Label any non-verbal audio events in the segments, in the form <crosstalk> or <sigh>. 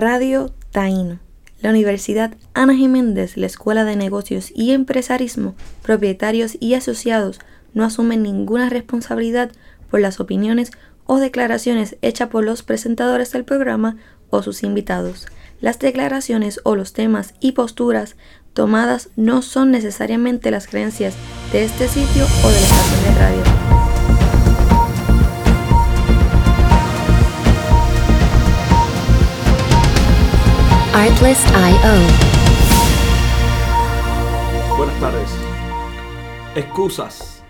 Radio Taíno. La Universidad Ana Jiménez, la Escuela de Negocios y Empresarismo, propietarios y asociados no asumen ninguna responsabilidad por las opiniones o declaraciones hechas por los presentadores del programa o sus invitados. Las declaraciones o los temas y posturas tomadas no son necesariamente las creencias de este sitio o de la estación de radio. Artlist.io Buenas tardes. Excusas.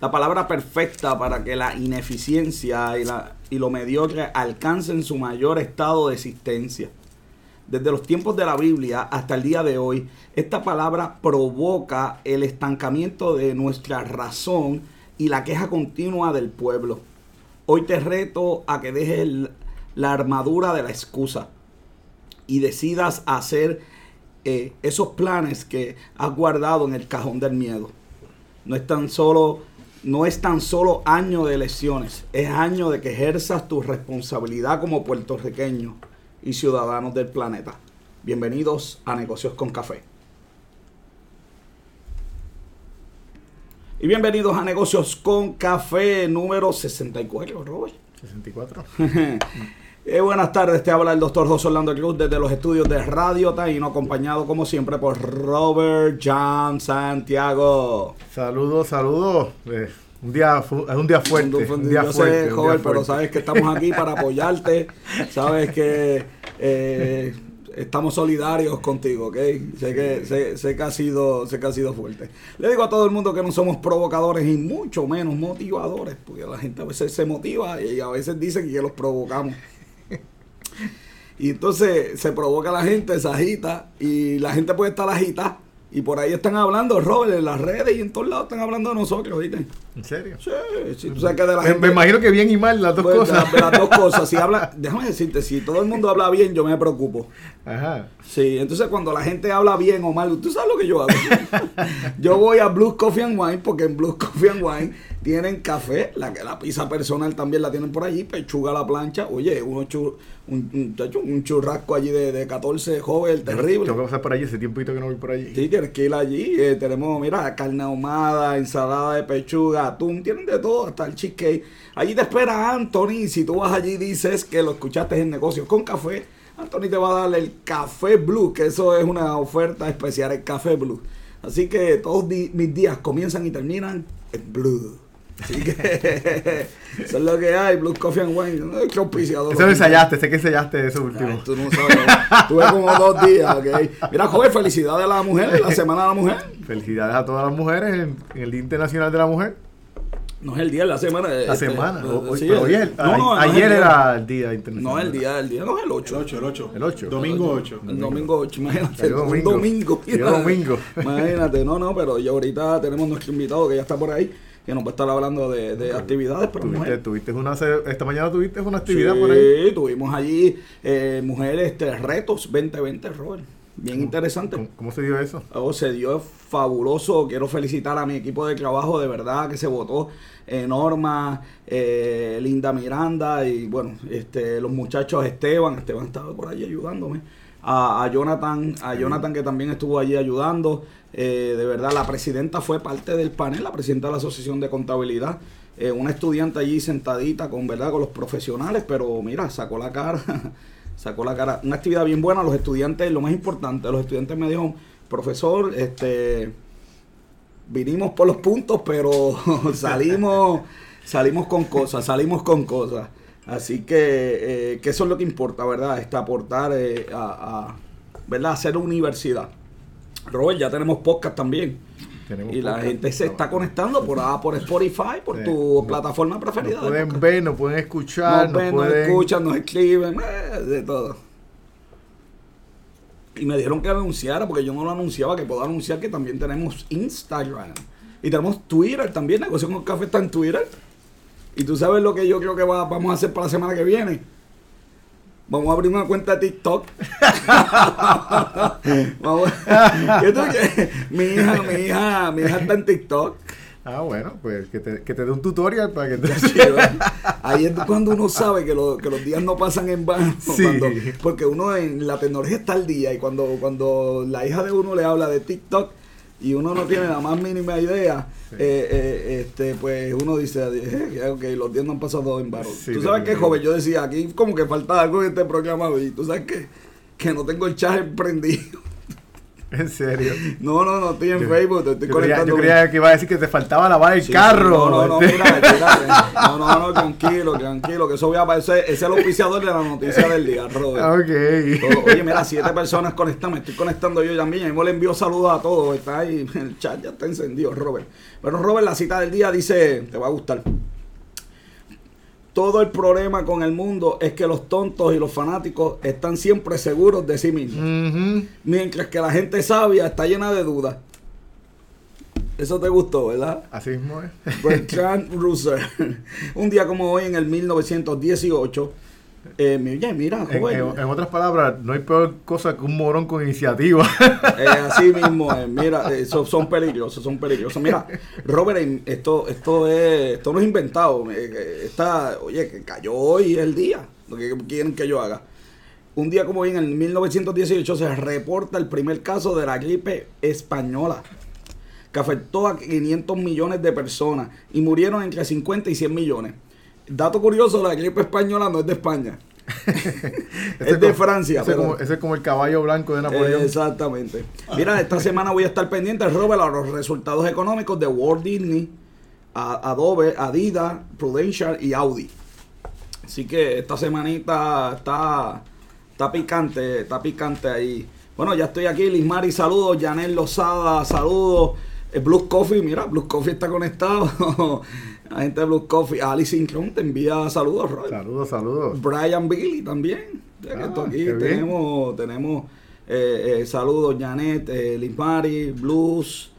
La palabra perfecta para que la ineficiencia y, la, y lo mediocre alcancen su mayor estado de existencia. Desde los tiempos de la Biblia hasta el día de hoy, esta palabra provoca el estancamiento de nuestra razón y la queja continua del pueblo. Hoy te reto a que dejes la armadura de la excusa y decidas hacer eh, esos planes que has guardado en el cajón del miedo. No es tan solo, no es tan solo año de elecciones, es año de que ejerzas tu responsabilidad como puertorriqueño y ciudadanos del planeta. Bienvenidos a Negocios con Café. Y bienvenidos a Negocios con Café número 64, Robert. 64. <laughs> Eh, buenas tardes, te habla el doctor José Orlando Cruz desde los estudios de Radio Taíno, acompañado como siempre por Robert John Santiago. Saludos, saludos. Eh, un día es un día fuerte. Un día Yo fuerte. sé, joven, pero sabes que estamos aquí para <laughs> apoyarte, sabes que eh, estamos solidarios contigo, ¿ok? Sé que, sé, sé que ha sido, sé que ha sido fuerte. Le digo a todo el mundo que no somos provocadores y mucho menos motivadores, porque la gente a veces se motiva y a veces dicen que los provocamos. Y entonces se provoca la gente, se agita y la gente puede estar agita y por ahí están hablando, Robert, en las redes y en todos lados están hablando de nosotros, ¿viste? ¿En serio? Sí, sí, sabes que de la Me, gente... me imagino que bien y mal las dos pues, cosas. las dos cosas. Si <laughs> habla, déjame decirte, si todo el mundo habla bien, yo me preocupo. Ajá. Sí, entonces cuando la gente habla bien o mal, tú sabes lo que yo hago. <laughs> yo voy a Blues Coffee and Wine porque en Blues Coffee and Wine tienen café, la la pizza personal también la tienen por allí, pechuga a la plancha, oye, uno chu- un, un, un churrasco allí de, de 14 joven, terrible. Tengo que pasar por allí, ese tiempito que no voy por allí. Sí, tienes que ir allí. eh, tenemos, mira, carne ahumada, ensalada de pechuga, atún, tienen de todo, hasta el cheesecake. Allí te espera Anthony. Si tú vas allí y dices que lo escuchaste en negocios con café, Anthony te va a dar el café blue, que eso es una oferta especial, el café blue. Así que todos mis días comienzan y terminan en blue. Así que <laughs> eso es lo que hay, Blue Coffee and Wine. No es que auspiciador. Eso lo ensayaste, sé que ensayaste eso Ay, último. tú no sabes, ¿no? tuve como dos días, ok. Mira, joven, felicidades a la mujer, la semana de la mujer. Felicidades a todas las mujeres en, en el Día Internacional de la Mujer. No es el día, es la semana. La este, semana. eh, hoy- sí, pero hoy es el- el- no, no, no es ayer el día. era el Día Internacional. No, el día, el día no es el 8. El 8, el 8. El 8. Domingo 8. El domingo 8, imagínate. Un domingo. domingo. Domingo. Imagínate, no, no, pero ya ahorita tenemos nuestro invitado que ya está por ahí, que nos va a estar hablando de, de actividades para Tuviste, tuviste una, esta mañana tuviste una actividad por ahí. Sí, tuvimos allí eh, mujeres este, retos 2020, Robert. Bien interesante. ¿Cómo, cómo se dio eso? Oh, se dio fabuloso. Quiero felicitar a mi equipo de trabajo, de verdad que se votó. eh, Norma, eh, Linda Miranda y bueno, este, los muchachos Esteban, Esteban estaba por allí ayudándome. A, a Jonathan, a Jonathan que también estuvo allí ayudando. Eh, de verdad, la presidenta fue parte del panel, la presidenta de la Asociación de Contabilidad. Eh, una estudiante allí sentadita con verdad con los profesionales, pero mira, sacó la cara, <laughs> sacó la cara. Una actividad bien buena, los estudiantes, lo más importante, los estudiantes me dijeron, profesor, este vinimos por los puntos, pero <laughs> salimos, salimos con cosas, salimos con cosas. Así que, eh, que eso es lo que importa, ¿verdad? Este, aportar eh, a, a, ¿verdad? Hacer universidad. Robert, ya tenemos podcast también. Tenemos y la gente se está conectando por, ah, por Spotify, por Sí. tu No- plataforma preferida. Nos pueden ver, nos pueden escuchar, Nos nos, ven, nos escuchan, nos escriben, eh, de todo. Y me dijeron que anunciara, porque yo no lo anunciaba, que puedo anunciar que también tenemos Instagram. Y tenemos Twitter también, Negocio con Café está en Twitter. Y tú sabes lo que yo creo que va- vamos a hacer para la semana que viene. Vamos a abrir una cuenta de TikTok. <laughs> Vamos-. <laughs> Mi hija, mi hija, mi hija está en TikTok. Ah, bueno, pues que te, que te dé un tutorial para que te... <laughs> Ahí es cuando uno sabe que, lo- que los días no pasan en vano. Sí. cuando- porque uno en la tecnología está al día y cuando, cuando la hija de uno le habla de TikTok y uno no tiene la más mínima idea, eh, eh, este, pues uno dice, <laughs> eh, ok, los días no han pasado en vano. Sí, tú sabes que, definitivo. joven, yo decía, aquí como que falta algo en este programa y tú sabes que, que no tengo el chat <laughs> prendido. <laughs> En serio. No, no, no estoy en Yo- Facebook, te estoy yo, creía, conectando. yo creía que iba a decir que te faltaba lavar el Sí, carro. No, no, no, este. mira, <laughs> mira, no, no, no, tranquilo, tranquilo, que eso voy a aparecer, ese es el auspiciador de la noticia del día, Robert. Ah, Ok. Todo- oye, mira, siete personas conectadas, me estoy conectando yo también, y le envío saludos a todos, está ahí, <laughs> el chat ya está encendido, Robert. Pero Robert, la cita del día dice, te va a gustar. Todo el problema con el mundo es que los tontos y los fanáticos están siempre seguros de sí mismos. Mientras que la gente sabia está llena de dudas. Eso te gustó, ¿verdad? Así mismo es. Bertrand <laughs> Russell. Un día como hoy, en el 1918. Eh, mira, En, joven. en- en otras palabras, no hay peor cosa que un morón con iniciativa. <laughs> Eh, así mismo, es. mira, eh, eso son peligrosos, son peligrosos. Mira, Robert, esto, esto es, esto no es inventado. eh, eh, Está, oye, que cayó hoy el día. Lo que quieren que yo haga. Un día como hoy, en el 1918, se reporta el primer caso de la gripe española, que afectó a 500 millones de personas y murieron entre 50 y 100 millones. Dato curioso, la gripe española no es de España. <laughs> Es de como- Francia. Ese, pero- como, ese es como el caballo blanco de Napoleón. Exactamente. Mira, esta semana voy a estar pendiente, Robert, a los resultados económicos de Walt Disney, a- Adobe, Adidas, Prudential y Audi. Así que esta semanita está, está picante, está picante ahí. Bueno, ya estoy aquí, Lismari, saludos, Janel Lozada, saludos. Eh, Blue Coffee, mira, Blue Coffee está conectado. <laughs> La gente de Blue Coffee, Alice Inclón te envía saludos, Robert. Saludos, saludos. Brian Billy también. Ya que Ah, esto aquí tenemos, tenemos eh, eh, saludos, Janet, eh, Limpari, Blues,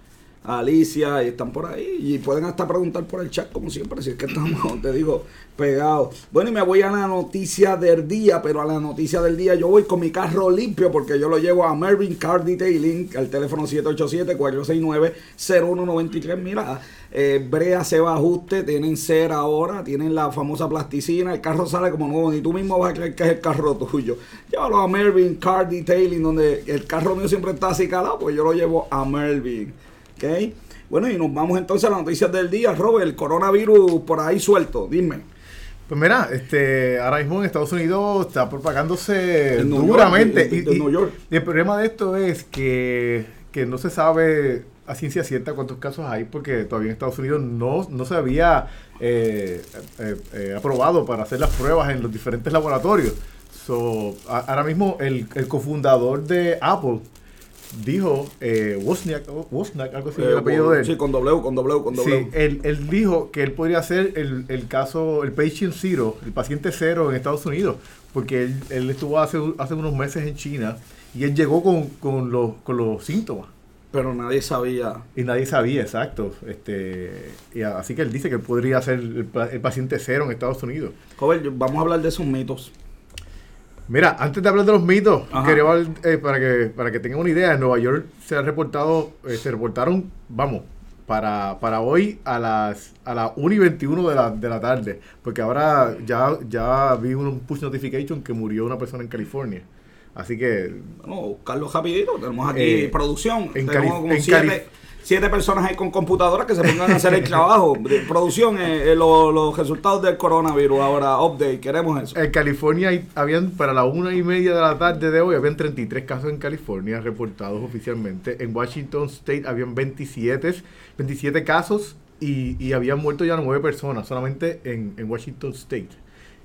Alicia, y están por ahí. Y pueden hasta preguntar por el chat, como siempre, si es que estamos, <laughs> te digo, pegados. Bueno, y me voy a la noticia del día, pero a la noticia del día yo voy con mi carro limpio porque yo lo llevo a Mervyn Car Detailing, al teléfono 787-469-0193. Mira, eh, brea se va a ajuste, tienen cera ahora, tienen la famosa plasticina, el carro sale como nuevo, ni tú mismo vas a creer que es el carro tuyo. Llévalo a Mervyn Car Detailing, donde el carro mío siempre está así calado, pues yo lo llevo a Mervyn. ¿Ok? Bueno, y nos vamos entonces a las noticias del día. Robert, el coronavirus por ahí suelto, dime. Pues mira, este, ahora mismo en Estados Unidos está propagándose En duramente. York, y, de- de y- New York. y el problema de esto es que, que no se sabe a ciencia cierta cuántos casos hay, porque todavía en Estados Unidos no, no se había eh, eh, eh, aprobado para hacer las pruebas en los diferentes laboratorios. So, a- ahora mismo el, el cofundador de Apple dijo, eh, Wozniak, Wozniak, algo así, el Eh, apellido de él. Sí, con W, con W, con W. Sí, él, él dijo que él podría ser el, el caso, el patient zero, el paciente cero en Estados Unidos, porque él, él estuvo hace, hace unos meses en China y él llegó con, con, los, con los síntomas Pero nadie sabía. y nadie sabía exacto. Este, y así que él dice que él podría ser el, el paciente cero en Estados Unidos. Joven, vamos a hablar de esos mitos. Mira, antes de hablar de los mitos, Ajá. quería eh, para que para que tengan una idea, en Nueva York se ha reportado, eh, se reportaron, vamos, para, para hoy a las a las 1 y 21 de la, de la tarde, porque ahora ya, ya vi un push notification que murió una persona en California. Así que Bueno, buscarlo rapidito. Tenemos aquí Eh, producción. en Tenemos como en siete, siete personas ahí con computadoras que se pongan a hacer el trabajo. De producción, eh, eh, lo- los resultados del coronavirus. Ahora, update, queremos eso. en California habían, para la una y media de la tarde de hoy, habían 33 casos en California reportados oficialmente. En Washington State habían 27, 27 casos y, y habían muerto ya 9 personas solamente en, en Washington State.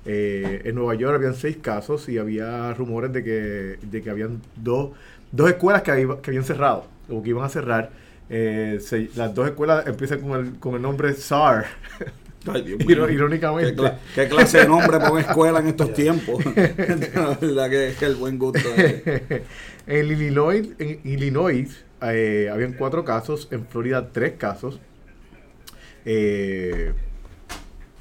Eh, en Nueva York habían 6 casos y había rumores de que, de que habían dos, dos escuelas que, iba- que habían cerrado o que iban a cerrar. Eh, se- las dos escuelas empiezan con el, con el nombre SAR. <laughs> Ay, <laughs> irónicamente. ¿Qué, cla- qué clase de nombre una escuela en estos <laughs> tiempos? La verdad que es el buen gusto. en Illinois, en Illinois eh, habían cuatro casos, en Florida tres casos. eh,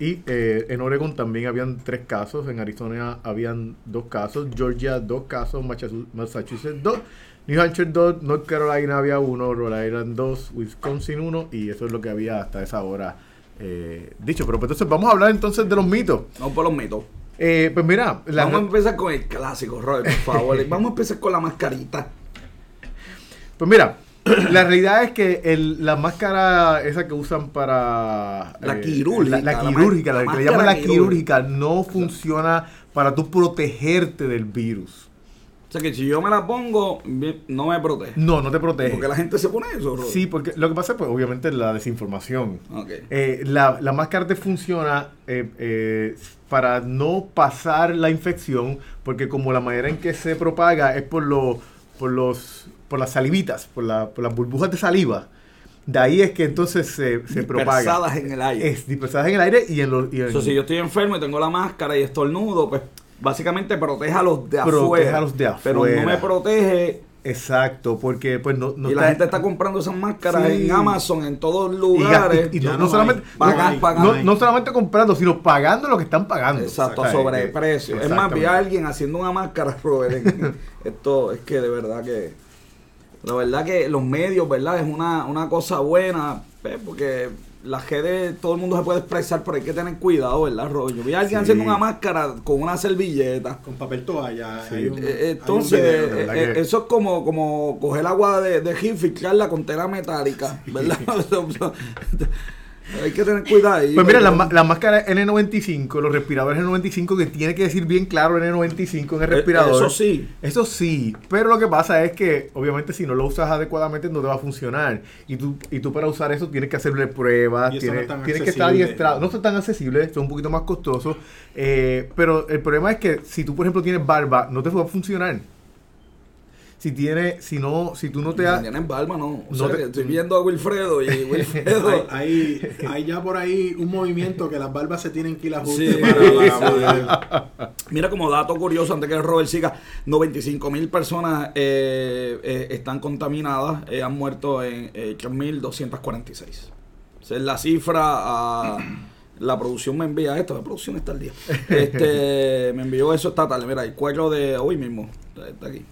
y eh, en Oregon también habían tres casos, en Arizona habían dos casos, Georgia dos casos, Massachu- Massachusetts dos, New Hampshire 2, North Carolina había uno, Rhode Island 2, Wisconsin 1 y eso es lo que había hasta esa hora eh, dicho. Pero pues, entonces vamos a hablar entonces de los mitos. Vamos por los mitos. Eh, pues mira, la- Vamos a empezar con el clásico, Robert, por favor. <laughs> Vamos a empezar con la mascarita. pues mira, la realidad es que el- la máscara esa que usan para... La eh, quirúrgica, La, la la ma- quirúrgica, la, la que le llaman la quirúrgica, no funciona para tú protegerte del virus. O sea que si yo me la pongo, no me protege. No, no te protege. Porque la gente se pone eso, Robert. Sí, porque lo que pasa es pues obviamente la desinformación. Ok. Eh, la, la máscara te funciona eh, eh, para no pasar la infección, porque como la manera en que se propaga es por, lo, por, los, por las salivitas, por, la- por las burbujas de saliva. De ahí es que entonces se, se propaga. Dispersadas en el aire. Es dispersadas en el aire y en los... y en- Eso si yo estoy enfermo y tengo la máscara y estornudo, pues básicamente protege a los de Protege afuera. a los de Pero no me afuera. protege. Exacto, porque pues no... no y la gente está comprando esas máscaras Sí. en Amazon, en todos lugares. y- no, no no solamente. Pagan, no- pagan. no- solamente comprando, sino pagando lo que están pagando. Exacto, O sea, sobre eh. Es más, vi a alguien haciendo una máscara, <laughs> Robert. Esto es que de verdad que. La verdad que los medios, ¿verdad? Es una, una cosa buena, pues, porque la redes, todo el mundo se puede expresar, pero hay que tener cuidado, ¿verdad? Yo vi a alguien Sí. haciendo una máscara con una servilleta. Con papel toalla. Sí. hay un- Eh, un Entonces, video. eh, que- eso es como, como coger agua de, de gin, filtrarla con tela metálica, ¿verdad? <laughs> <laughs> Hay que tener cuidado. ahí. Pues mira, la, la máscara N95, los respiradores N95, que tiene que decir bien claro N95 en el Eh, respirador. Eso sí. Eso sí, pero lo que pasa es que obviamente si no lo usas adecuadamente no te va a funcionar. Y tú, y tú para usar eso tienes que hacerle pruebas, Y eso no tienes, tienes que estar adiestrado. No son tan accesibles, son un poquito más costosos. eh, pero el problema es que si tú, por ejemplo, tienes barba, no te va a funcionar. Si tiene, si no, si tú no te has... Tienes barba, no. O No sea, te- que estoy viendo a Wilfredo y <laughs> Wilfredo. Hay, hay, hay ya por ahí un movimiento que las barbas se tienen que ir a Sí, para, para <laughs> Mira como dato curioso, antes que Robert siga, 95 mil personas eh, eh, están contaminadas, eh, han muerto en eh, 3.246. Esa es la cifra a... La producción me envía esto, la producción está al día. Este, me envió eso esta tarde, mira, el cuadro de hoy mismo, está aquí.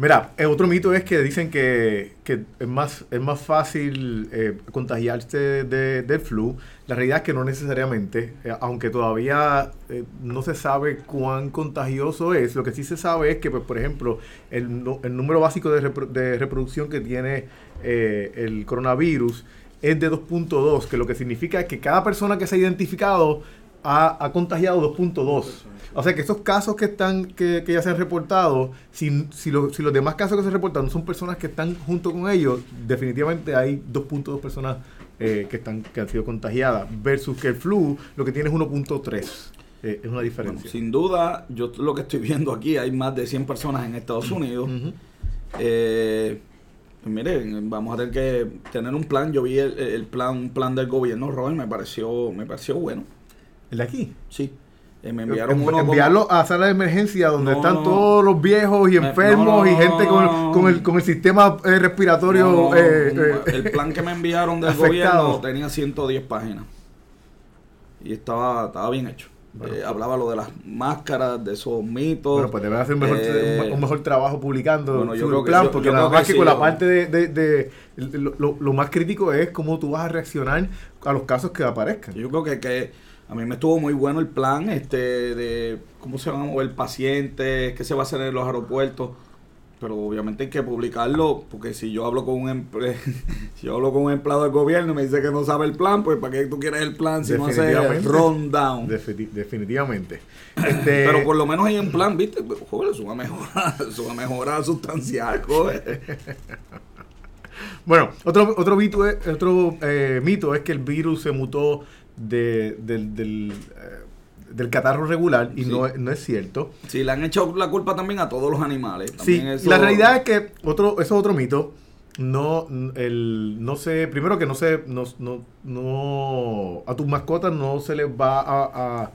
Mira, el otro mito es que dicen que, es, más, es más fácil eh, contagiarse de, del flu. La realidad es que no necesariamente, eh, aunque todavía eh, no se sabe cuán contagioso es, lo que sí se sabe es que, pues, por ejemplo, el, número básico de, repro- de reproducción que tiene eh, el coronavirus es de 2.2, que lo que significa es que cada persona que se ha identificado ha, ha contagiado 2.2. O sea que esos casos que están que, que ya se han reportado, si, si, lo- si los demás casos que se reportan son personas que están junto con ellos, definitivamente hay 2.2 personas eh, que están que han sido contagiadas versus que el flu lo que tiene es 1.3. Eh, es una Bueno, diferencia. sin duda, yo lo que estoy viendo aquí, hay más de 100 personas en Estados Unidos. Ujú. Eh, pues miren, vamos a tener que tener un plan. Yo vi el, el plan, un plan del gobierno, Robert, me pareció, me pareció bueno. El de aquí. Sí. Eh, me enviaron como- enviarlo a sala de emergencia donde No, están no. todos los viejos y enfermos no, y gente con, con el, con el sistema eh, respiratorio. Eh, eh, el plan que me enviaron del afectado. gobierno tenía 110 páginas. Y estaba, estaba bien hecho. Bueno, Eh, hablaba lo de las máscaras, de esos mitos. Bueno, pues debe hacer un mejor, un mejor trabajo publicando bueno, yo creo que- plan, yo- porque yo creo que más que, con la parte de, de- de- lo, lo- lo más crítico es cómo tú vas a reaccionar a los casos que aparezcan. Yo creo que, que a mí me estuvo muy bueno el plan este de cómo se van a mover pacientes, qué se va a hacer en los aeropuertos. Pero obviamente hay que publicarlo, porque si yo hablo con un <laughs> si yo hablo con un empleado del gobierno y me dice que no sabe el plan, pues ¿para qué tú quieres el plan si no haces el rundown? Defini- definitivamente. <laughs> Este, Pero por lo menos hay un plan, ¿viste? Joder, es una mejora, <laughs> es una mejora sustancial, joder. Bueno, otro, otro, mito, es, otro eh, mito es que el virus se mutó de- del, del, eh, del catarro regular y Sí. no, es- no es cierto. Sí, le han hecho la culpa también a todos los animales. Sí, eso- la realidad es que otro, eso es otro mito. No, el, no sé, primero que no se, no, no, no- a tus mascotas no se les va a, a-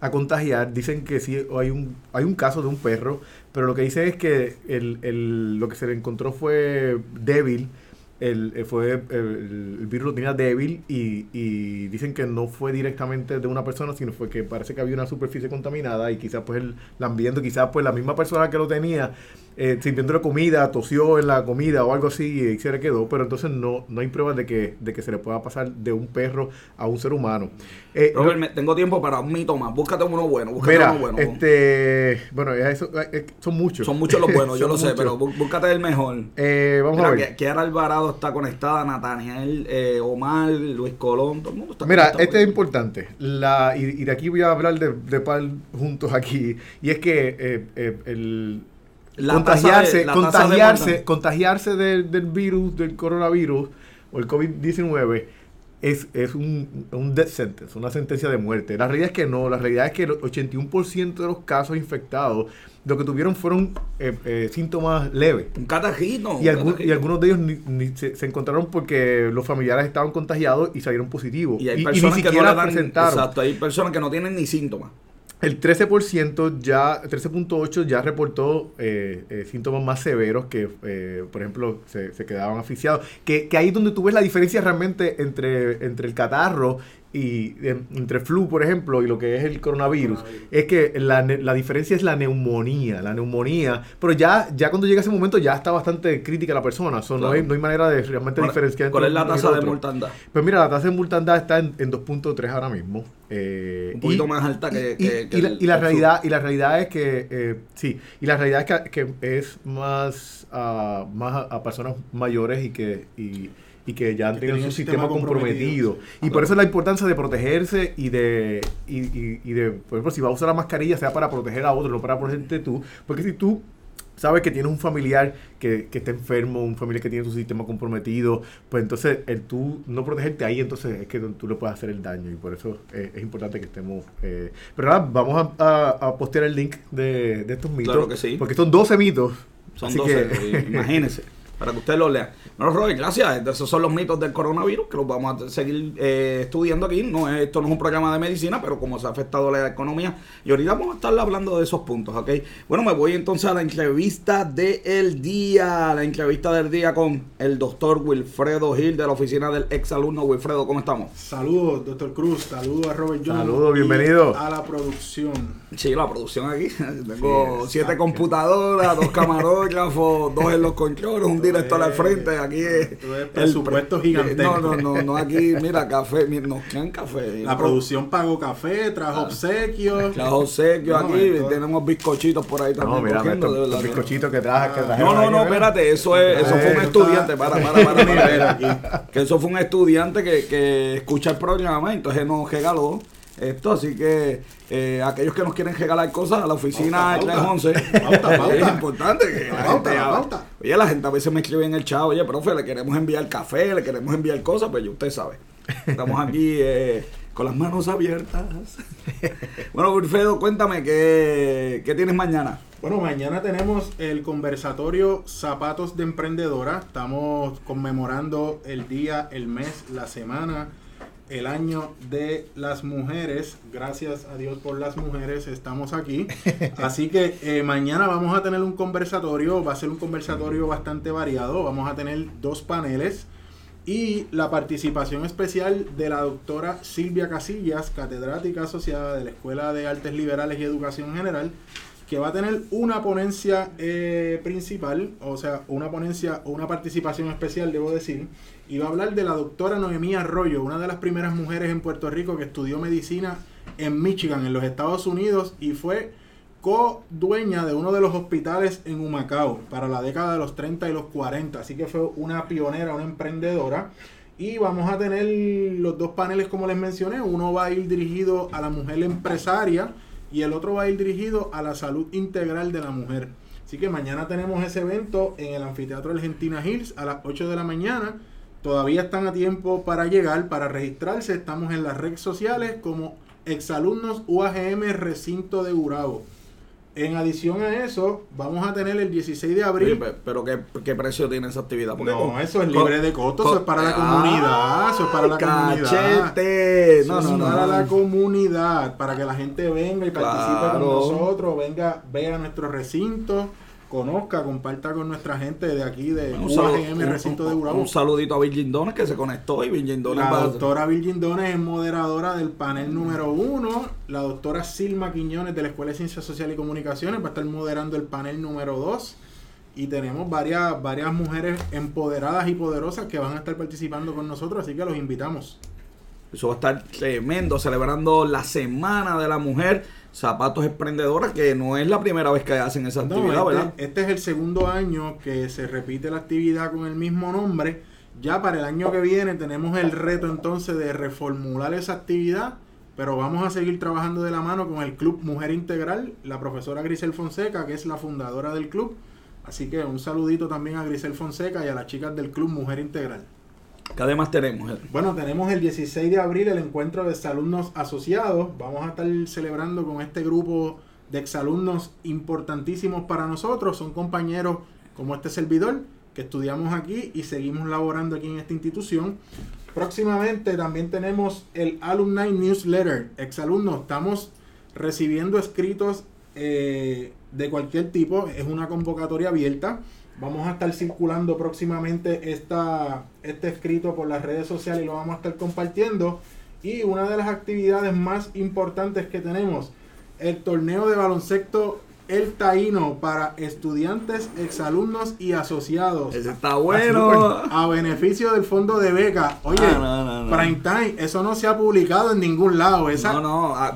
a contagiar. Dicen que sí, hay un, hay un caso de un perro, pero lo que dicen es que el, el- lo que se le encontró fue débil. El, eh, fue, el, el virus lo tenía débil y, y dicen que no fue directamente de una persona, sino fue que parece que había una superficie contaminada y quizás pues el ambiente, quizás pues la misma persona que lo tenía eh, sirviéndole comida, tosió en la comida o algo así y se le quedó, pero entonces no, no hay pruebas de que, de que se le pueda pasar de un perro a un ser humano. Eh, Robert, no- tengo tiempo para un mito más. Búscate uno bueno, búscate mira, uno bueno. este, bueno, eso, eh, son muchos. Son muchos los <laughs> buenos, yo lo sé, pero bú- búscate el mejor. Eh, vamos Mira, a ver. que Kiara Alvarado está conectada, Nathaniel, eh, Omar, Luis Colón, todo el mundo está Mira, este es importante. La, y, y de aquí voy a hablar de, de par juntos aquí. Y es que eh, eh, el La contagiarse, tasa de- la tasa de contagiarse, contagiarse del, del virus, del coronavirus o el COVID-19 es, es un, un death sentence, una sentencia de muerte. La realidad es que no, la realidad es que el 81% de los casos infectados lo que tuvieron fueron eh, eh, síntomas leves. Un catajito. Y, algún- algunos de ellos ni- ni se, se encontraron porque los familiares estaban contagiados y salieron positivos. Y hay ni personas que no siquiera le dan, presentaron. exacto, hay personas que no tienen ni síntomas. El 13% ya, 13.8 ya reportó eh, eh, síntomas más severos que, eh, por ejemplo, se, quedaban asfixiados. Que, que ahí es donde tú ves la diferencia realmente entre, entre el catarro y eh, entre flu, por ejemplo, y lo que es el coronavirus. Coronavirus. Es que la, la diferencia es la neumonía. La neumonía. Pero ya, ya cuando llega ese momento ya está bastante crítica la persona. So, no, hay, no hay manera de realmente ¿Cuál, diferenciar. cuál es la tasa de mortandad? Pues mira, la tasa de mortandad está en, en 2.3 ahora mismo. Eh, Un poquito y- más alta que- y, que- que y la, el- y la el realidad y la realidad es que eh, sí y la realidad es que, que es más a más a, a personas mayores y que y, y que ya han Que tenido tienen su sistema sistema comprometido. comprometido. Y por eso la importancia de protegerse y de, y, y- y de, por ejemplo, si vas a usar la mascarilla, sea para proteger a otro, no para protegerte tú. Porque si tú sabes que tienes un familiar que, que está enfermo, un familiar que tiene su sistema comprometido, pues entonces el tú no protegerte ahí, entonces es que tú le puedes hacer el daño y por eso eh, es importante que estemos... eh, pero nada, vamos a, a- a postear el link de, de estos mitos. Claro que sí. Porque son 12 mitos. Son así 12, que- eh, imagínense, <laughs> para que usted lo lea. Bueno, Robert, gracias. Esos son los mitos del coronavirus que los vamos a seguir eh, estudiando aquí. No es- esto no es un programa de medicina, pero como se ha afectado la economía, y ahorita vamos a estar hablando de esos puntos, ¿ok? Bueno, me voy entonces a la entrevista del día, la entrevista del día con el doctor Wilfredo Gil de la oficina del exalumno. Wilfredo, ¿cómo estamos? Saludos, doctor Cruz. Saludos a Robert John. Saludos, bienvenido. A la producción. Sí, la producción aquí. <laughs> Tengo Sí, siete computadoras, dos <laughs> camarógrafos, dos en los controles, un director al frente. Aquí es es presupuesto pre- gigantesco. No, no, no, no, aquí, mira, café, mira, nos traen café. La producción pagó café, trajo obsequios. Trajo obsequio No, aquí, tenemos bizcochitos por ahí No, también. mira, de estos verdad. bizcochitos que traje. que Ah. trajeron No, no, no, mira. espérate, eso es, eso fue un estudiante, está- para, para, para, <laughs> para, Mira, aquí. que eso fue un estudiante que, que escucha el programa, entonces nos regaló esto, así que eh, aquellos que nos quieren regalar cosas a la oficina Pauta, de pauta. 311, Pauta, <laughs> pauta. es importante que la Pauta, gente, la oye, la gente a veces me escribe en el chat, oye, profe, le queremos enviar café, le queremos enviar cosas, pues ya usted sabe, estamos aquí <laughs> eh, con las manos abiertas. <laughs> bueno, Wilfredo, cuéntame, ¿qué, qué tienes mañana? Bueno, mañana tenemos el conversatorio Zapatos de Emprendedora. Estamos conmemorando el día, el mes, la semana, el año de las mujeres. Gracias a Dios por las mujeres, estamos aquí. <laughs> Así que eh, mañana vamos a tener un conversatorio. Va a ser un conversatorio bastante variado. Vamos a tener dos paneles. Y la participación especial de la doctora Silvia Casillas, catedrática asociada de la Escuela de Artes Liberales y Educación General, que va a tener una ponencia eh, principal, o sea, una ponencia una participación especial, debo decir, y va a hablar de la doctora Noemí Arroyo, una de las primeras mujeres en Puerto Rico que estudió medicina en Michigan, en los Estados Unidos, y fue co-dueña de uno de los hospitales en Humacao para la década de los 30 y los 40, así que fue una pionera, una emprendedora. Y vamos a tener los dos paneles como les mencioné, uno va a ir dirigido a la mujer empresaria, y el otro va a ir dirigido a la salud integral de la mujer. Así que mañana tenemos ese evento en el Anfiteatro Argentina Hills a las 8 de la mañana. Todavía están a tiempo para llegar, para registrarse. Estamos en las redes sociales como exalumnos UAGM Recinto de Urabo. En adición a eso, vamos a tener el 16 de abril. Pero ¿qué, qué precio tiene esa actividad? Porque No, con- eso es con- libre de costo, eso con- es para la ¡Ay, comunidad, eso es para la comunidad. Cachete. Eso No, es no, no. para la comunidad, para que la gente venga y participe Claro. con nosotros, venga, vea nuestro recinto, conozca, comparta con nuestra gente de aquí de saludo- UAGM un- Recinto de Urabo. un saludito a Virgin Dones que se conectó y Virgin Dones La va a- doctora Virgin Dones es moderadora del panel número uno. La doctora Silma Quiñones de la Escuela de Ciencias Sociales y Comunicaciones va a estar moderando el panel número dos. y tenemos varias, varias mujeres empoderadas y poderosas que van a estar participando con nosotros, así que los invitamos. Eso va a estar tremendo, celebrando la Semana de la Mujer, Zapatos Emprendedoras, que no es la primera vez que hacen esa No, actividad, este, ¿verdad? este es el segundo año que se repite la actividad con el mismo nombre. Ya para el año que viene tenemos el reto entonces de reformular esa actividad, pero vamos a seguir trabajando de la mano con el Club Mujer Integral, la profesora Grisel Fonseca, que es la fundadora del club. Así que un saludito también a Grisel Fonseca y a las chicas del Club Mujer Integral. ¿Qué además tenemos? Bueno, tenemos el 16 de abril el encuentro de exalumnos asociados. Vamos a estar celebrando con este grupo de exalumnos importantísimos para nosotros. Son compañeros como este servidor que estudiamos aquí y seguimos laborando aquí en esta institución. Próximamente también tenemos el Alumni Newsletter. Exalumnos, estamos recibiendo escritos eh, de cualquier tipo. Es una convocatoria abierta. Vamos a estar circulando próximamente esta, este escrito por las redes sociales y lo vamos a estar compartiendo. Y una de las actividades más importantes que tenemos, el torneo de baloncesto El Taíno para estudiantes, exalumnos y asociados. Ese está bueno. A beneficio del fondo de beca. Oye, Ah, no, no, no. Prime Time, eso no se ha publicado en ningún lado. Esa, No, no. ah,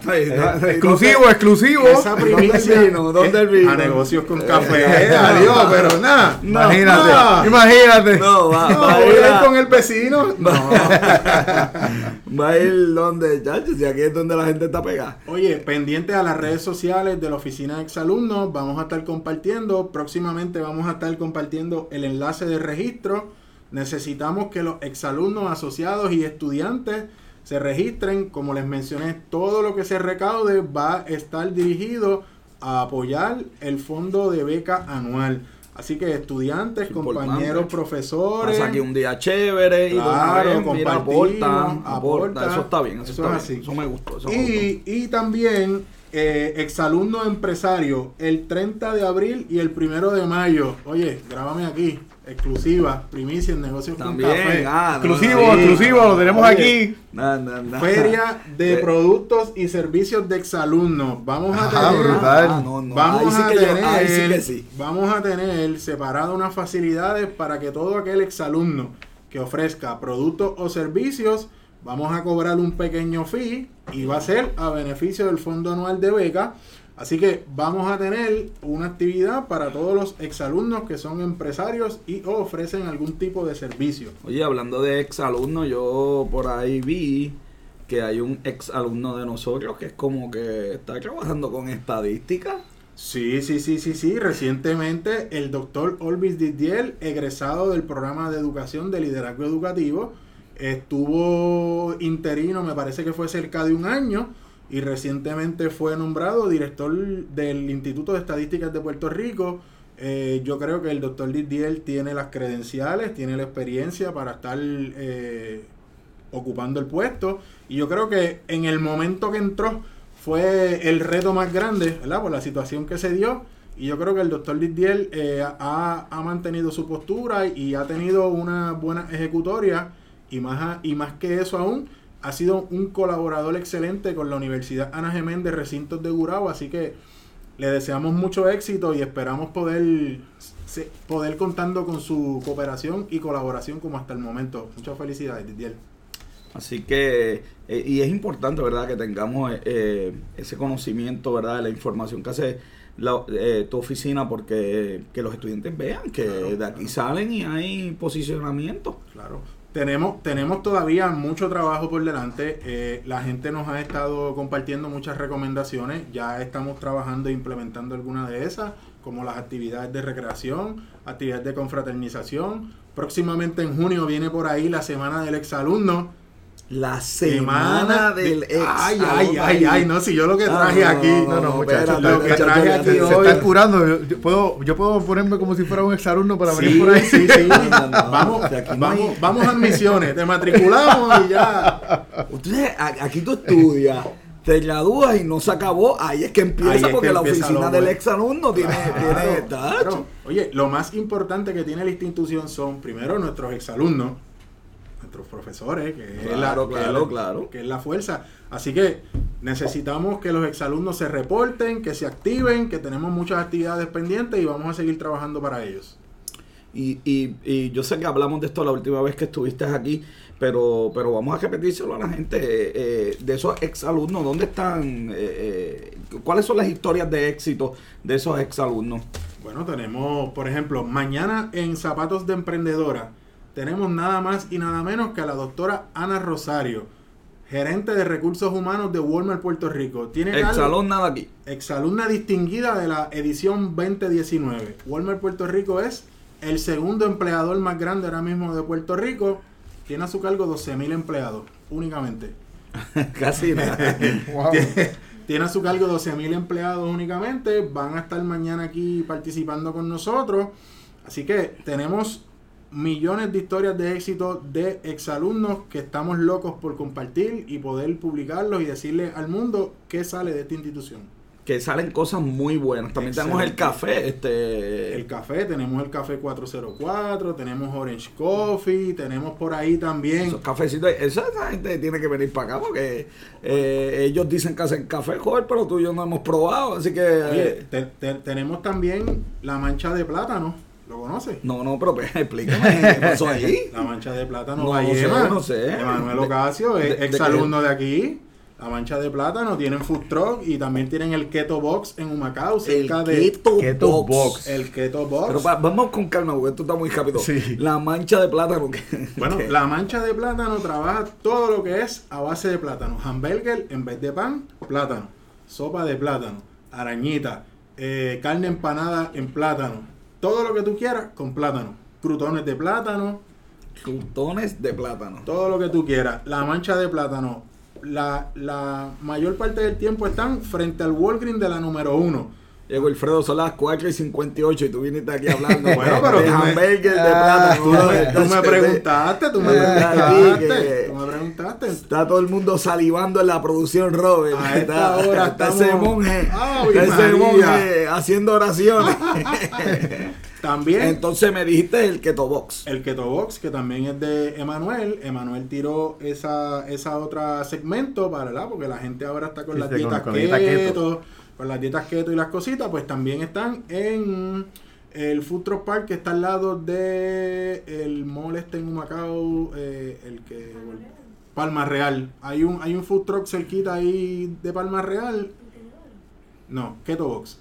Exclusivo, exclusivo. esa primicia ¿Dónde el vino? ¿Dónde el eh, vino? a negocios con café. Adiós, pero nada. No, Imagínate, no. imagínate. No, va, No, va a ir con el vecino. No. <laughs> Va a ir donde, chacho, si aquí es donde la gente está pegada. Oye, pendiente a las redes sociales de la oficina de exalumnos, vamos a estar compartiendo, próximamente vamos a estar compartiendo el enlace de registro. Necesitamos que los exalumnos asociados y estudiantes se registren. Como les mencioné, todo lo que se recaude va a estar dirigido a apoyar el fondo de beca anual. Así que estudiantes, Importante. compañeros, profesores. Pasa aquí un día chévere y Claro, vez, mira, aporta, aporta, aporta. eso está bien, eso, Eso está es bien, así. eso me gustó, eso me gustó. Y, y también eh, exalumno empresario, el 30 de abril y el 1 de mayo. Oye, grábame aquí, exclusiva, primicia en negocios También, con café. ah, no, Exclusivo, no, exclusivo, lo tenemos Oye, aquí. Feria de productos y servicios de exalumnos. Vamos a Ah, tener... brutal. ah, no, no, Vamos ahí sí a que yo- tener, ahí sí que sí. vamos a tener separado unas facilidades para que todo aquel exalumno que ofrezca productos o servicios, vamos a cobrar un pequeño fee y va a ser a beneficio del Fondo Anual de Beca. Así que vamos a tener una actividad para todos los exalumnos que son empresarios y ofrecen algún tipo de servicio. Oye, hablando de ex alumnos, yo por ahí vi que hay un ex alumno de nosotros que es como que está trabajando con estadística. Sí, sí, sí, sí, sí. Recientemente el doctor Olvis Didier, egresado del programa de educación de liderazgo educativo, estuvo interino, me parece que fue cerca de un año, y recientemente fue nombrado director del Instituto de Estadísticas de Puerto Rico. Eh, yo creo que el doctor Didier tiene las credenciales, tiene la experiencia para estar eh, ocupando el puesto. Y yo creo que en el momento que entró fue el reto más grande, ¿verdad? Por la situación que se dio. Y yo creo que el doctor Didier eh, ha, ha mantenido su postura y ha tenido una buena ejecutoria. Y más, a- y más que eso aún, ha sido un colaborador excelente con la Universidad Ana Geméndez Recintos de Gurabo. Así que le deseamos mucho éxito y esperamos poder, poder contando con su cooperación y colaboración como hasta el momento. Muchas felicidades, Didier. Así que, eh, y es importante, ¿verdad?, que tengamos eh, eh, ese conocimiento, ¿verdad?, de la información que hace la- eh, tu oficina, porque que los estudiantes vean que Claro, de aquí claro. salen y hay posicionamiento. Claro. Tenemos, tenemos todavía mucho trabajo por delante. Eh, la gente nos ha estado compartiendo muchas recomendaciones. Ya estamos trabajando e implementando algunas de esas, como las actividades de recreación, actividades de confraternización. Próximamente en junio viene por ahí la semana del exalumno. La semana del ex. Ay, ay, ay, ay, no, si yo lo que traje Ah, no, aquí. no, No, no, muchachos, lo que traje aquí te- Se hoy- están curando. Yo, yo puedo, yo puedo ponerme como si fuera un exalumno para venir Sí, por ahí. sí, sí. <laughs> No. Vamos, vamos, vamos a admisiones. Te matriculamos y ya. <laughs> A- aquí tú estudias, te gradúas y no se acabó, ahí es que empieza, que porque la empieza oficina del ex alumno tiene, tiene Claro, tacho. claro. Oye, lo más importante que tiene la institución son, primero, nuestros exalumnos, nuestros profesores, que es Claro, la, claro, que es la- claro. que es la fuerza. Así que necesitamos que los exalumnos se reporten, que se activen, que tenemos muchas actividades pendientes y vamos a seguir trabajando para ellos. Y, y, y yo sé que hablamos de esto la última vez que estuviste aquí, pero, pero vamos a repetírselo a la gente. eh, eh, de esos exalumnos, ¿dónde están? eh, eh, ¿Cuáles son las historias de éxito de esos exalumnos? Bueno, tenemos, por ejemplo, mañana en Zapatos de Emprendedora, tenemos nada más y nada menos que a la doctora Ana Rosario, gerente de recursos humanos de Walmart Puerto Rico. Tiene Exalón nada aquí. exalumna distinguida de la edición 2019. Walmart Puerto Rico es el segundo empleador más grande ahora mismo de Puerto Rico. Tiene a su cargo 12.000 empleados únicamente. <laughs> Casi <laughs> nada. Wow. Tiene, tiene a su cargo 12.000 empleados únicamente. Van a estar mañana aquí participando con nosotros. Así que tenemos millones de historias de éxito de exalumnos que estamos locos por compartir y poder publicarlos y decirle al mundo qué sale de esta institución. que salen cosas muy buenas. También tenemos el café, este El café, tenemos el café 404, tenemos Orange Coffee, tenemos por ahí también. esos cafecitos, esa, gente tiene que venir para acá porque eh, ellos dicen que hacen café, joder, pero tú y yo no hemos probado, así que Oye, te- te- tenemos también la mancha de plátano, ¿lo conoces? no, no, pero pues, <laughs> explícame qué pasó ahí. La mancha de plátano No Bayema, sé, no sé. Emanuel Ocasio, de- es de ex alumno de aquí. La mancha de plátano, tienen food truck y también tienen el Keto Box en Humacao, El cerca de keto, Keto box. Box. el Keto Box. Pero pa- vamos con calma, porque esto está muy rápido. Sí. La mancha de plátano. Bueno, la mancha de plátano trabaja todo lo que es a base de plátano. Hamburger en vez de pan, plátano. Sopa de plátano. Arañita. eh, carne empanada en plátano. Todo lo que tú quieras con plátano. Crutones de plátano. Crutones de plátano. Todo lo que tú quieras. La mancha de plátano. La, la mayor parte del tiempo están frente al Walgreen de la número uno. Llegó Wilfredo, son las 4 y 58 y tú viniste aquí hablando <laughs> Bueno, pero de tú me- hamburger de Ah, plátano. Tú, me- tú me Entonces, preguntaste, tú me preguntaste. Tú me preguntaste. Está todo el mundo salivando en la producción, Robert. A esta hora está estamos- ese monje, ¡Ave está ese María! monje haciendo oraciones. <laughs> También Entonces me dijiste el Keto Box. El Keto Box, que también es de Emanuel. Emanuel tiró esa, esa otra segmento, para, ¿verdad? Porque la gente ahora está con Sí, las con- dietas con la dieta keto, keto. Con las dietas keto y las cositas, pues también están en el Food Truck Park que está al lado de el mall este en Humacao, eh, el que Palma Real. Hay un hay un food truck cerquita ahí de Palma Real. No, Keto Box.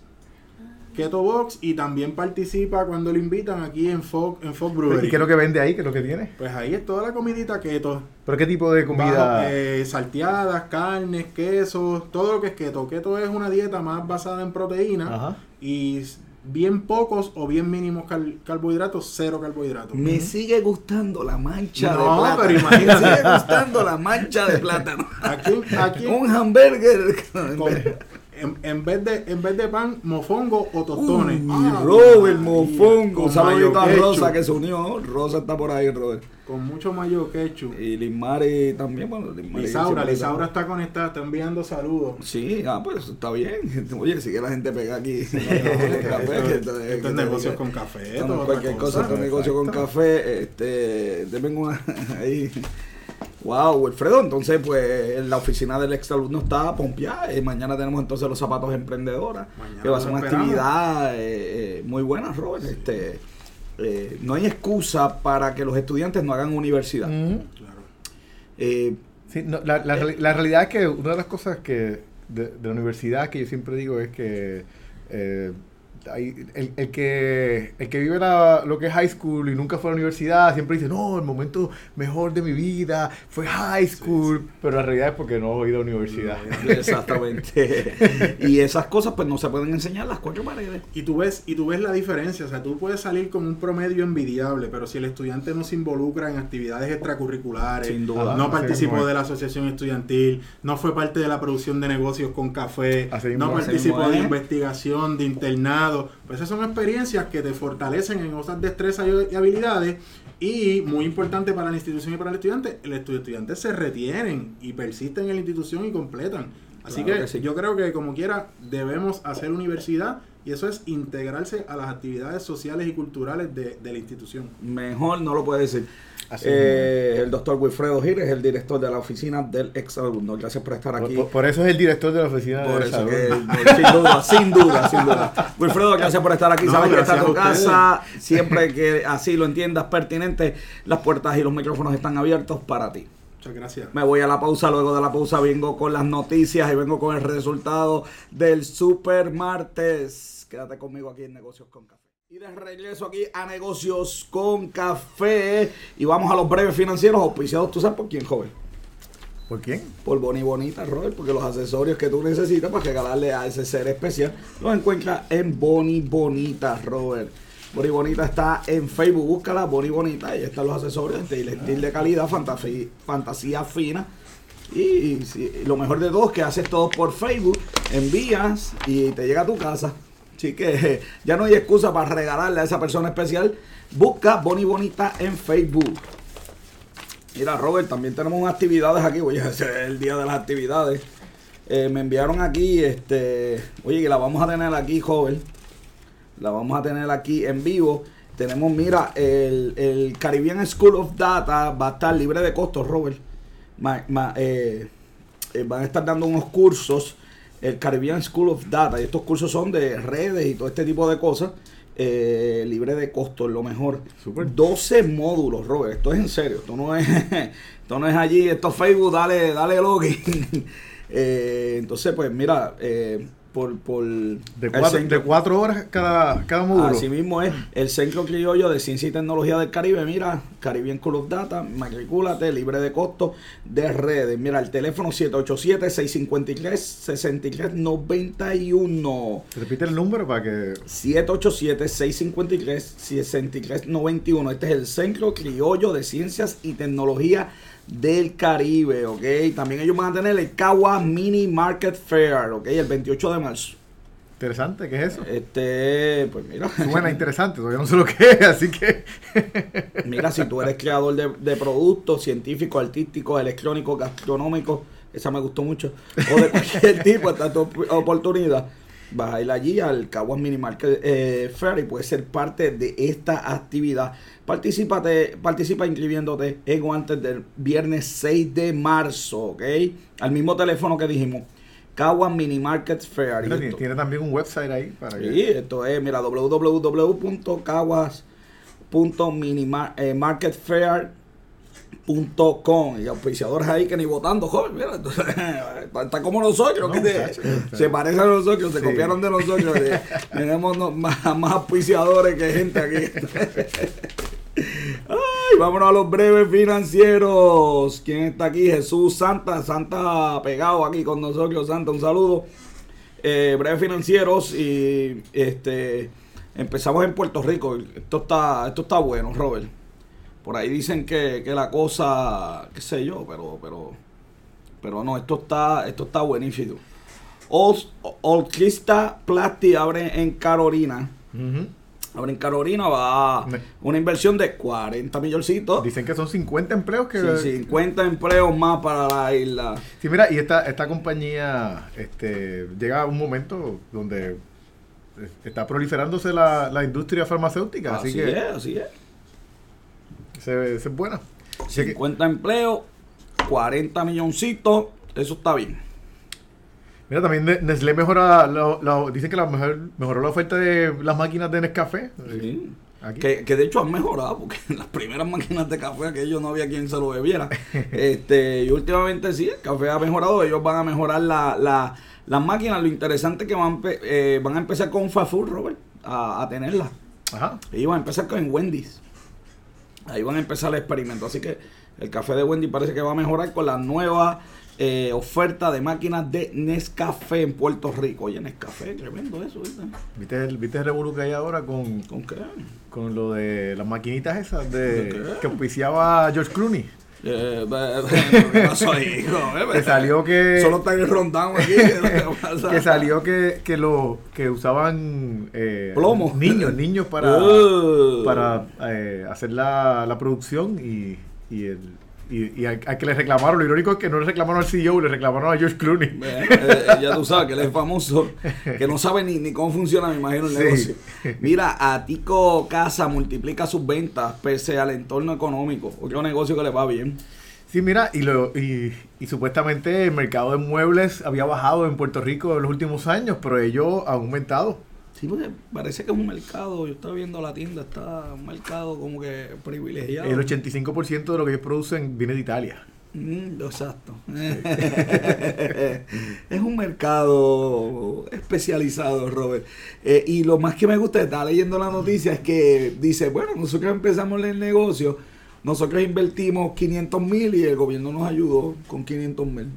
Keto Box y también participa cuando lo invitan aquí en Fog, en Fog Brewery. ¿Y qué es lo que vende ahí? ¿Qué es lo que tiene? Pues ahí es toda la comidita keto. ¿Pero qué tipo de comida? Bajo, eh, salteadas, carnes, quesos, todo lo que es keto. Keto es una dieta más basada en proteína Ajá. y bien pocos o bien mínimos cal- carbohidratos, cero carbohidratos. Me sigue gustando la mancha No, de plátano. pero imagínate. <laughs> Me sigue gustando la mancha de plátano. Aquí, aquí Un hamburger. con- en, en vez de en vez de pan, mofongo o tostones. Uy, Ah, Robert Mofongo. con Saludito a Rosa que se unió. Rosa está por ahí, Robert. Con mucho mayo ketchup. Y Lismari también. Bueno, Lismari Lisaura, Lisaura está- conectada, está enviando saludos. Sí, ah, pues está bien. <laughs> Oye, si que la gente pega aquí. <laughs> Esto, Café, que esto te- es que te negocios con café. Cualquier cosa, cosa. con negocio con café, este, deben una <laughs> ahí. Wow, Wilfredo, entonces pues la oficina del exalumno está pompeada y mañana tenemos entonces los zapatos emprendedoras, Mañana que va a ser una esperamos. actividad eh, eh, muy buena, Robert. Este, eh, no hay excusa para que los estudiantes no hagan universidad. Claro. Eh, Sí, no, la, la, la realidad es que una de las cosas que de, de la universidad que yo siempre digo es que eh, hay- el, el que el que vive la- lo que es high school y nunca fue a la universidad siempre dice no el momento mejor de mi vida fue high school pero la realidad es porque no he ido a la universidad exactamente. <laughs> y esas cosas pues no se pueden enseñar las cuatro paredes. Y tú ves, y tú ves la diferencia, o sea, tú puedes salir con un promedio envidiable, pero si el estudiante no se involucra en actividades extracurriculares, Sin duda. no participó de la asociación estudiantil, no fue parte de la producción de negocios con café, no participó de es. investigación, de internado, pues esas son experiencias que te fortalecen en otras destrezas y y habilidades y muy importante para la institución y para el estudiante, el estu- estudiantes se retienen y persisten en la institución y completan. Así Claro que, que sí. yo creo que como quiera debemos hacer universidad y eso es integrarse a las actividades sociales y culturales de, de la institución. Mejor no lo puede decir. Así Eh, el doctor Wilfredo Gil es el director de la oficina del ex alumno. Gracias por estar aquí. por- por eso es el director de la oficina Por de eso salud. que, sin duda, sin duda, sin duda. <laughs> Wilfredo, gracias por estar aquí. No, Sabes que está tu casa. Siempre que así lo entiendas pertinente, las puertas y los micrófonos están abiertos para ti. Muchas gracias. Me voy a la pausa, luego de la pausa vengo con las noticias y vengo con el resultado del Super Martes. Quédate conmigo aquí en Negocios con Café. Y de regreso aquí a Negocios con Café. Y vamos a los breves financieros auspiciados, ¿tú sabes por quién, joven? ¿Por quién? Por Boni Bonita, Robert, porque los accesorios que tú necesitas para regalarle a ese ser especial los encuentras en Boni Bonita, Robert. Boni Bonita está en Facebook, búscala, Boni Bonita, y están los accesorios de estilo de calidad, fantasía, fantasía fina. Y, lo mejor de todo es que haces todo por Facebook, envías y te llega a tu casa. Así que <laughs> ya no hay excusa para regalarle a esa persona especial. Busca Boni Bonita en Facebook. Mira, Robert, también tenemos actividades aquí. Oye, <laughs> ese es el día de las actividades. Eh, me enviaron aquí, este, oye, que la vamos a tener aquí, joven. La vamos a tener aquí en vivo. Tenemos, mira, el, el Caribbean School of Data va a estar libre de costos, Robert. Eh, eh, van a estar dando unos cursos, el Caribbean School of Data, y estos cursos son de redes y todo este tipo de cosas, eh, libre de costos, lo mejor. Súper. 12 módulos, Robert, esto es en serio, esto no es, <laughs> esto no es allí, esto es Facebook, dale, dale login. <laughs> Eh, entonces, pues mira, eh, por, por De cuatro, de cuatro horas cada, cada módulo. Así mismo es el Centro Criollo de Ciencia y Tecnología del Caribe. Mira, Caribbean of Data, matricúlate, libre de costo de redes. Mira, el teléfono 787-653-6391. Repite el número para que. 787-653-6391. Este es el Centro Criollo de Ciencias y Tecnología del Caribe, ¿ok? También ellos van a tener el Kawa Mini Market Fair, ¿ok? El 28 de marzo. Interesante, ¿qué es eso? Este, pues mira. Suena <laughs> interesante, todavía no sé lo que es, así que. <laughs> Mira, si tú eres creador de, de productos científicos, artísticos, electrónicos, gastronómicos, esa me gustó mucho, o de cualquier <laughs> tipo, esta es tu op- oportunidad, vas a ir allí al Caguas Mini Market eh, Fair y puedes ser parte de esta actividad. Participate, participa inscribiéndote en antes del viernes 6 de marzo, ¿ok? Al mismo teléfono que dijimos, Caguas Mini Market Fair. Y Mira, tiene, también un website ahí para que. Sí, esto es, mira, www.caguas.minimarketfair.com y auspiciadores ahí que ni votando, joven, mira, entonces, <laughs> está, como nosotros, No, que te- muchacho, se parecen a nosotros, se copiaron de nosotros, eh, <laughs> tenemos no- más, más auspiciadores que gente aquí. <laughs> Ay, vámonos a los breves financieros. ¿Quién está aquí? Jesús Santa, Santa pegado aquí con nosotros, Santa, un saludo. Eh, breves financieros y este empezamos en Puerto Rico. Esto está, esto está bueno, Robert. Por ahí dicen que, que la cosa, qué sé yo, pero, pero, pero no, esto está, esto está buenísimo. Olquista Plasti abre en Carolina. Abre en Carolina va a una inversión de 40 milloncitos. Dicen que son 50 empleos que. Sí, 50 empleos más para la isla. Sí, mira, y esta, esta compañía este, llega a un momento donde eh, está proliferándose la, la industria farmacéutica, así, Así, que es, así es. Es que- 50 empleos, 40 milloncitos, eso está bien. mira, también Ne- Nestlé mejora, la- dicen que la mejor, mejoró la oferta de las máquinas de Nescafé. Sí. Aquí. Que, que de hecho han mejorado, porque en <laughs> las primeras máquinas de café aquello no había quien se lo bebiera. <laughs> este, y últimamente sí, el café ha mejorado, ellos van a mejorar la, la, las máquinas. Lo interesante es que van, eh, van a empezar con food, Robert, a, a tenerlas. Ajá. Ellos van a empezar con Wendy's. Ahí van a empezar el experimento. Así que el café de Wendy parece que va a mejorar con la nueva eh, oferta de máquinas de Nescafé en Puerto Rico. Oye, Nescafé, tremendo eso, ¿viste? ¿Viste el, ¿Viste el revolú que hay ahora con, ¿Con qué? con lo de las maquinitas esas de ¿De que auspiciaba George Clooney? Eh, be- be- ¿Qué pasó ahí, hijo? Eh, Que salió que- Solo está el rondado aquí. que salió que, que lo que usaban eh, Plomo. niños niños para <laughs> Uh. para eh, hacer la, la producción y, y el Y, y al, al que le reclamaron, lo irónico es que no le reclamaron al CEO, le reclamaron a George Clooney. Eh, eh, ya tú sabes que él es famoso, que no sabe ni, ni cómo funciona, me imagino, el Sí. negocio. Mira, a Tico Casa multiplica sus ventas pese al entorno económico. Otro negocio que le va bien. Sí, mira, y, lo, y, y supuestamente el mercado de muebles había bajado en Puerto Rico en los últimos años, pero ellos han aumentado. Sí, porque parece que es un mercado, yo estaba viendo la tienda, está un mercado como que privilegiado. El 85% de lo que ellos producen viene de Italia. Mm, exacto. <laughs> es un mercado especializado, Robert. Eh, y lo más que me gusta de estar leyendo la noticia es que dice, bueno, nosotros empezamos el negocio, nosotros invertimos 500 mil y el gobierno nos ayudó con 500 mil.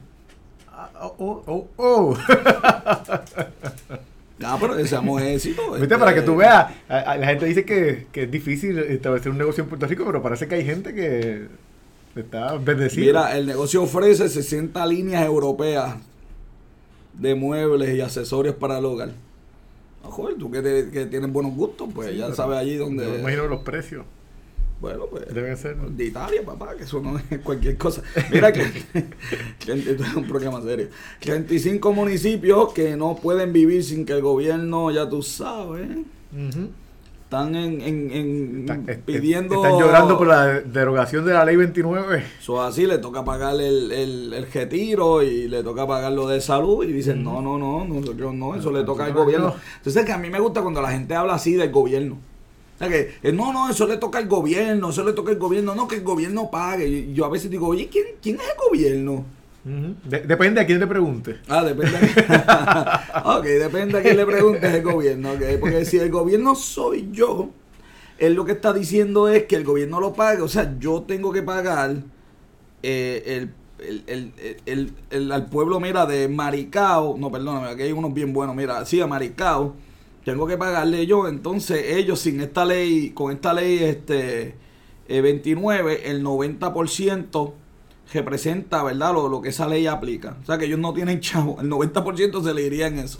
Ah, Oh, oh, oh, oh. <laughs> Ah, pero deseamos éxito. Viste, este, para que tú veas, a- a- la gente dice que, que es difícil establecer un negocio en Puerto Rico, pero parece que hay gente que está bendecida. Mira, el negocio ofrece 60 líneas europeas de muebles y accesorios para el hogar. Ah, joder, tú que, te- que tienes buenos gustos, pues Sí, ya sabes allí Yo me donde... imagino los precios. Bueno, pues... Deben ser. De Italia, papá, que eso no es cualquier cosa. Mira <laughs> que, esto es un programa serio. 35 municipios que no pueden vivir sin que el gobierno, ya tú sabes, están en, en, en pidiendo... están llorando por la derogación de la ley 29. Eso así, le toca pagar el, el, el retiro y le toca pagar lo de salud y dicen, no, no, no, nosotros no, eso le toca al gobierno. no. Entonces que a mí me gusta cuando la gente habla así del gobierno. Sea que, no, no, eso le toca al gobierno, eso le toca al gobierno, no, que el gobierno pague. Y yo a veces digo, oye, ¿quién, quién es el gobierno? De- depende a quién te pregunte. Ah, depende. A... <laughs> ok, depende a quién le preguntes el gobierno. ok, Porque si el gobierno soy yo, él lo que está diciendo es que el gobierno lo pague. O sea, yo tengo que pagar eh, el- al pueblo, mira, de Maricao. No, perdóname, aquí hay unos bien buenos. Mira, sí, a Maricao. Tengo que pagarle yo. Entonces, ellos sin esta ley, con esta ley este eh, 29, el 90% representa, ¿verdad? Lo, lo que esa ley aplica. O sea, que ellos no tienen chavo. El 90% se le iría en eso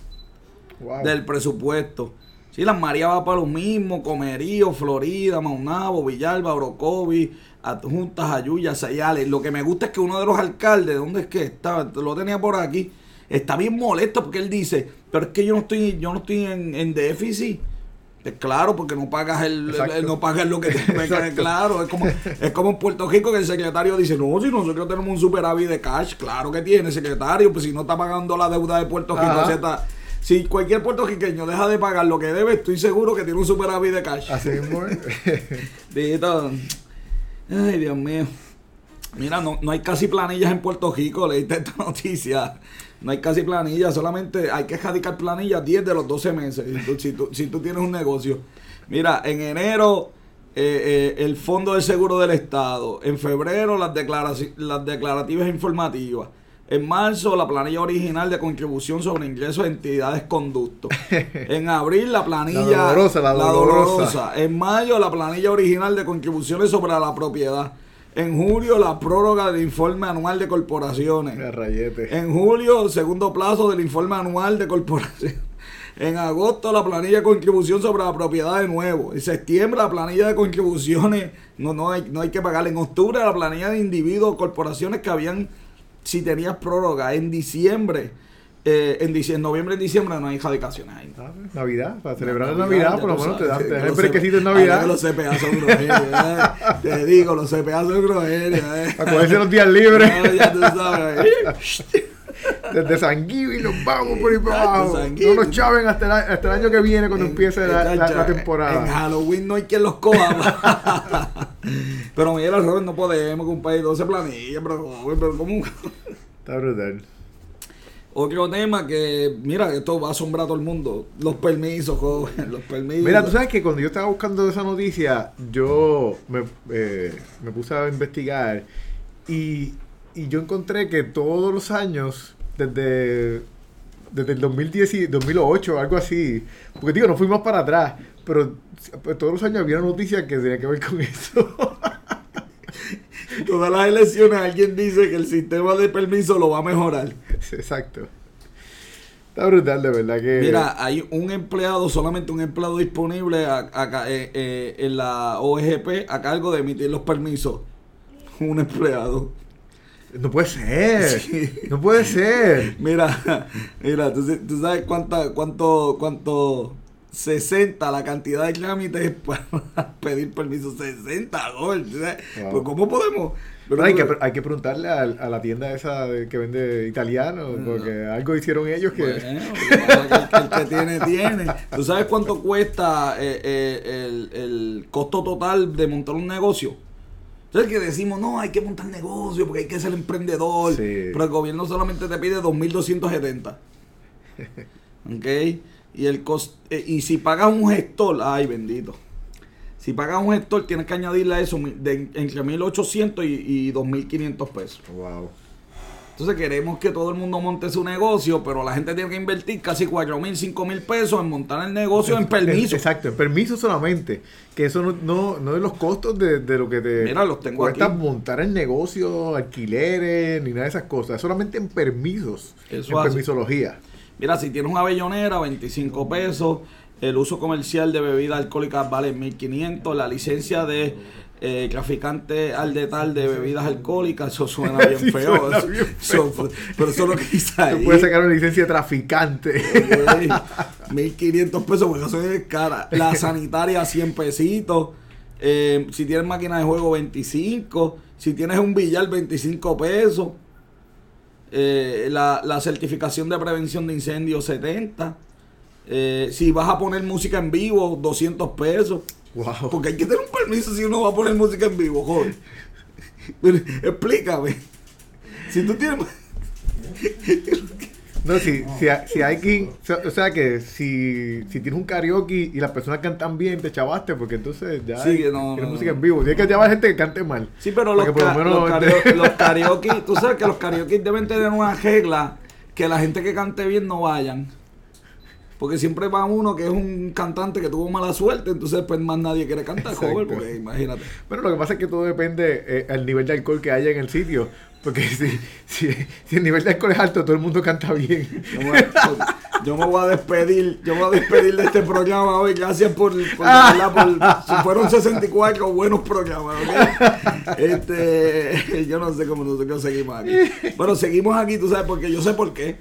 Wow. del presupuesto. Sí, las María va para lo mismo, Comerío, Florida, Maunabo, Villalba, Orocovi, Adjuntas, Ayuya, Sayales. Lo que me gusta es que uno de los alcaldes, ¿dónde es que está? Lo tenía por aquí. Está bien molesto porque él dice, pero es que yo no estoy, yo no estoy en, en déficit. Es claro, porque no pagas el, el- Exacto. el- no pagas lo que te claro. Es como, es como en Puerto Rico que el secretario dice, no, si nosotros tenemos un superávit de cash, claro que tiene, secretario, pues si no está pagando la deuda de Puerto Rico, Ajá. si cualquier puertorriqueño deja de pagar lo que debe, estoy seguro que tiene un superávit de cash. Así es. <laughs> Dito. Ay, Dios mío. Mira, no, no hay casi planillas en Puerto Rico, leíste esta <laughs> noticia. No hay casi planillas, solamente hay que radicar planillas 10 de los 12 meses. Si tú, si tú- si tú tienes un negocio. Mira, en enero eh, eh, el Fondo del Seguro del Estado. En febrero las, declaraci- las declarativas informativas. En marzo la planilla original de contribución sobre ingresos de entidades conductos. <laughs> En abril la planilla La dolorosa, la dolorosa. en mayo, la planilla original de contribuciones sobre la propiedad. En julio, la prórroga del informe anual de corporaciones. Rayete. En julio, segundo plazo del informe anual de corporaciones. En agosto, la planilla de contribución sobre la propiedad de nuevo. En septiembre, la planilla de contribuciones. No, no, hay, no hay que pagar. En octubre, la planilla de individuos, corporaciones que habían, si tenías prórroga. En diciembre, eh, en, en noviembre, en diciembre no hay radicaciones ahí. Ah, Navidad, para celebrar Navidad, la Navidad, ya por lo menos te dan, te dan el brequecito en Navidad. Los CPA son groserios, eh. Te digo, los CPA son groserios. eh. Los días libres. Ya tú sabes. <laughs> Desde San y nos vamos por ahí para abajo. No nos chaven hasta el, a- hasta el año que viene cuando En- empiece la, la- la En temporada. Halloween no hay quien los coja. <laughs> pero mira, Robert, no podemos, compadre, 12 planillas, pero, pero ¿cómo? Está brutal. Otro tema que, mira, esto va a asombrar a todo el mundo. Los permisos, joven, los permisos. Mira, tú sabes que cuando yo estaba buscando esa noticia, yo me, eh, me puse a investigar y, y yo encontré que todos los años, desde, desde el 2010, y- 2008, algo así, porque digo, no fuimos para atrás, pero pues, todos los años había una noticia que tenía que ver con eso. <laughs> Todas las elecciones alguien dice que el sistema de permiso lo va a mejorar. Exacto. Está brutal, de verdad que... Mira, hay un empleado, solamente un empleado disponible a- eh, eh, en la OGP a cargo de emitir los permisos. un empleado. No puede ser. Sí. No puede ser. Mira, mira, ¿tú, tú sabes cuánta, cuánto, cuánto, 60 la cantidad de trámites para <laughs> pedir permiso, 60 gol. ¿tú sabes? Wow. Pues, ¿cómo podemos? Pero hay, que, hay que preguntarle a, a la tienda esa que vende italiano, porque algo hicieron ellos que... Bueno, el, el que tiene, tiene. ¿Tú sabes cuánto cuesta eh, eh, el, el costo total de montar un negocio? Entonces que decimos, no, hay que montar negocio porque hay que ser emprendedor. Sí. Pero el gobierno solamente te pide 2.270. <laughs> ¿Ok? Y, el cost, eh, y si pagas un gestor, ay bendito. Si pagas un gestor, tienes que añadirle a eso de, entre 1.800 y, y 2.500 pesos. Wow. Entonces queremos que todo el mundo monte su negocio, pero la gente tiene que invertir casi 4 mil, 5 mil pesos en montar el negocio en permiso. Exacto, en permiso solamente. Que eso no, no, no es los costos de, de lo que te Mira, los tengo cuesta aquí. montar el negocio, alquileres, ni nada de esas cosas. Es solamente en permisos, Eso en hace. permisología. Mira, si tienes una bellonera, 25 pesos. El uso comercial de bebidas alcohólicas vale 1.500. La licencia de eh, traficante al detal de bebidas alcohólicas, eso suena <laughs> bien Sí, feo. suena eso- <laughs> bien eso- pero eso es lo que dice ahí. Tú puedes sacar una licencia de traficante. Ok, <laughs> 1500 pesos, porque eso es cara. La sanitaria, 100 pesitos. Eh, si tienes máquina de juego, 25. Si tienes un billar, 25 pesos. Eh, la, la certificación de prevención de incendios, 70. Eh, si vas a poner música en vivo, 200 pesos. wow. Porque hay que tener un permiso si uno va a poner música en vivo, joder. Pero, explícame. Si tú tienes. No, si, si, si hay quien, o sea- que si, si tienes un karaoke y las personas cantan bien, te chavaste, porque entonces ya Sí, hay, no, tienes no, música no. en vivo. Tienes que llamar gente que cante mal. Sí, pero los, por lo menos los, <laughs> karaoke, tú sabes que los karaoke deben tener una regla que la gente que cante bien no vayan. Porque siempre va uno que es un cantante que tuvo mala suerte, entonces pues más nadie quiere cantar, joven, porque imagínate. Bueno, lo que pasa es que todo depende eh, al nivel de alcohol que haya en el sitio. Porque si, si, si el nivel de alcohol es alto, todo el mundo canta bien. Yo me, yo me voy a despedir, yo me voy a despedir de este programa hoy. Gracias por, por, por- si fueron 64 buenos programas, ¿ok? Este, yo no sé cómo nosotros seguimos aquí. Pero seguimos aquí, tú sabes, porque yo sé por qué.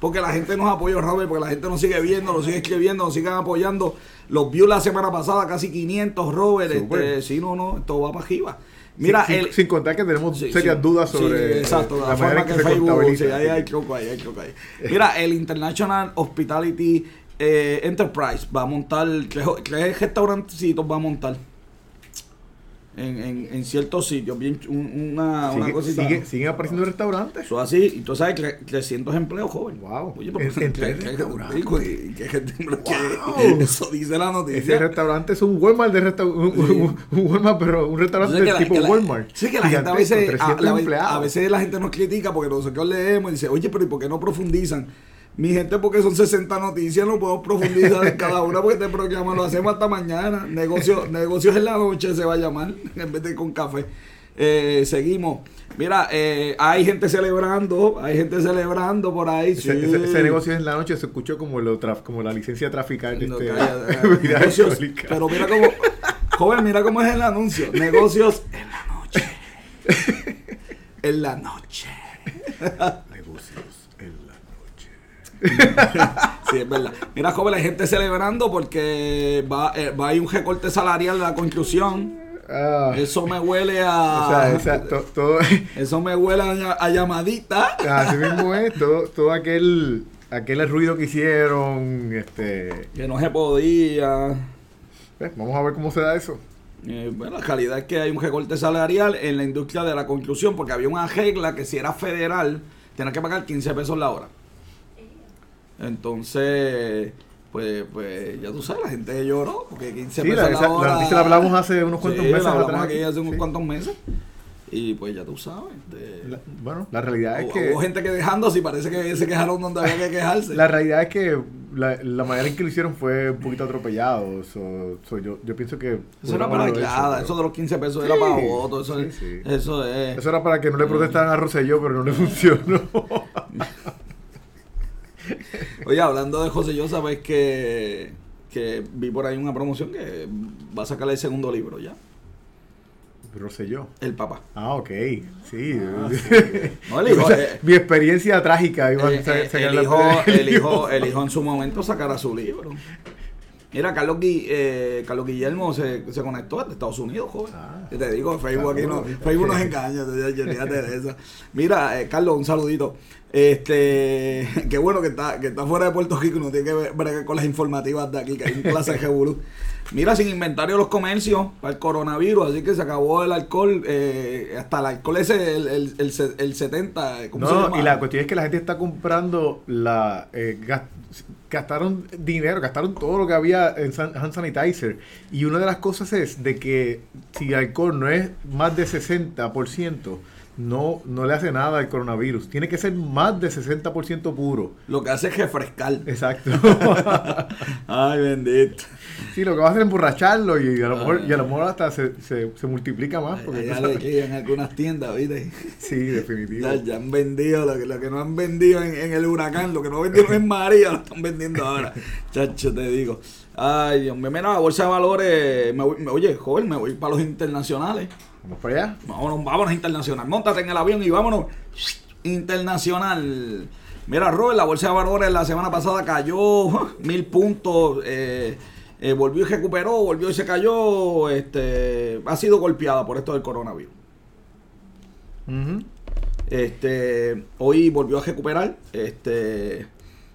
Porque la gente nos apoya, Robert, porque la gente nos sigue viendo, nos sigue escribiendo, nos sigan apoyando. Los views la semana pasada, casi 500, Robert. Este, sí, no, no, esto va para arriba. Mira, sin, el, sin- sin contar que tenemos Sí, serias sí. dudas Sí, sobre exacto, eh, la, la forma manera que, que se Facebook, contabiliza. sí, ahí hay truco ahí, hay ahí. Mira, el International Hospitality eh, Enterprise va a montar, tres, tres va a montar en, en, en ciertos sitios, bien, un- una, una cosita. sigue- siguen apareciendo restaurantes. Eso así, y tú sabes, tre- 300 empleos, joven. Wow. Oye, pero ¿qué- restaurantes. Wow. <laughs> Eso dice la Ese noticia. restaurante es un Walmart de resta- un, un- un Walmart, pero un restaurante la- tipo la- Walmart. Sí, que la gente a veces, a, 300 la- empleados. a veces la gente nos critica porque nosotros leemos y dice, oye, pero ¿y por qué no profundizan? Mi gente, porque son 60 noticias, no podemos profundizar en cada una porque este programa lo hacemos hasta mañana. Negocio, negocios en la noche se va a llamar, <laughs> en vez de con café. Eh, seguimos. Mira, eh, hay gente celebrando, hay gente celebrando por ahí. Ese, sí. ese- ese negocio en la noche se escuchó como, lo traf- como la licencia de traficar No, este, <laughs> Negocios, pero mira cómo, joven, mira cómo es el anuncio. Negocios en la noche. <laughs> En la noche. Negocios en la noche. <laughs> Sí, es verdad. Mira, joven, hay gente celebrando porque va, eh, va a ir un recorte salarial de la construcción. Ah, Eso me huele a. o sea, esa- to- todo, <laughs> Eso me huele a, a llamadita. así mismo es, todo, todo aquel, aquel ruido que hicieron, este, Que no se podía. eh, vamos a ver cómo se da eso. Eh, bueno, la realidad es que hay un recorte salarial en la industria de la construcción porque había una regla que si era federal tenía que pagar 15 pesos la hora. Entonces, pues, pues ya tú sabes, la gente lloró porque 15 Sí, pesos la, la, hora. la noticia la hablamos hace unos cuantos Sí, la meses hablamos atrás. aquí hace unos Sí. cuantos meses. Y pues ya tú sabes. de- La- bueno, la realidad es que hubo gente que dejándose y parece que se quejaron donde había que quejarse. la realidad es que la, la manera en que lo hicieron fue un poquito atropellado. so- so yo, yo pienso que eso era para nada, pero- eso de los 15 pesos Sí, era para votos, eso, sí, es- sí. eso es. Eso era para que no le protestaran a Rosselló, pero no le funcionó. Oye, hablando de José, yo sabes que, que vi por ahí una promoción que va a sacar el segundo libro ya. Rosselló. El papá. Ah, ok. Sí. <laughs> No, el hijo, O sea, eh, mi experiencia trágica iba Eh, a eh, <laughs> el, hijo, el, hijo, el hijo en su momento sacará su libro. Mira, Carlos, Gui- eh, Carlos Guillermo se, se conectó de Estados Unidos, joven. Ah. Te digo, Facebook aquí no. Facebook nos <laughs> engaña, de eso. Mira, eh, Carlos, un saludito. Este, <laughs> qué bueno que está, que está fuera de Puerto Rico y no tiene que ver- con las informativas de aquí, que hay un clase de revolú. Mira, sin inventario los comercios para el coronavirus, así que se acabó el alcohol, eh, hasta el alcohol ese, el, el, el, el 70, ¿cómo se No, llama? y la cuestión es que la gente está comprando la eh, gas- gastaron dinero, gastaron todo lo que había en hand sanitizer y una de las cosas es de que si el alcohol no es más de 60%, no no le hace nada al coronavirus. Tiene que ser más de 60% puro. Lo que hace es refrescar. Exacto. <laughs> Ay, bendito. Sí, lo que va a hacer es emborracharlo y a lo mejor, y a lo mejor hasta se, se, se multiplica más. Porque Ya le llegan algunas tiendas, ¿viste? Sí, definitivo. Ya, ya han vendido lo que, lo que no han vendido en, en el huracán, lo que no vendieron en María, lo están vendiendo ahora. <laughs> Chacho, te digo. Ay, Dios mío, mira, la bolsa de valores. Me voy- me- oye, joven, me voy para los internacionales. Vamos para allá. Vámonos, vámonos internacional. Montate en el avión y vámonos internacional. Mira, Robert, la bolsa de valores la semana pasada cayó mil puntos. eh, eh, volvió y recuperó, volvió y se cayó. Este, ha sido golpeada por esto del coronavirus. Este, hoy volvió a recuperar. Este,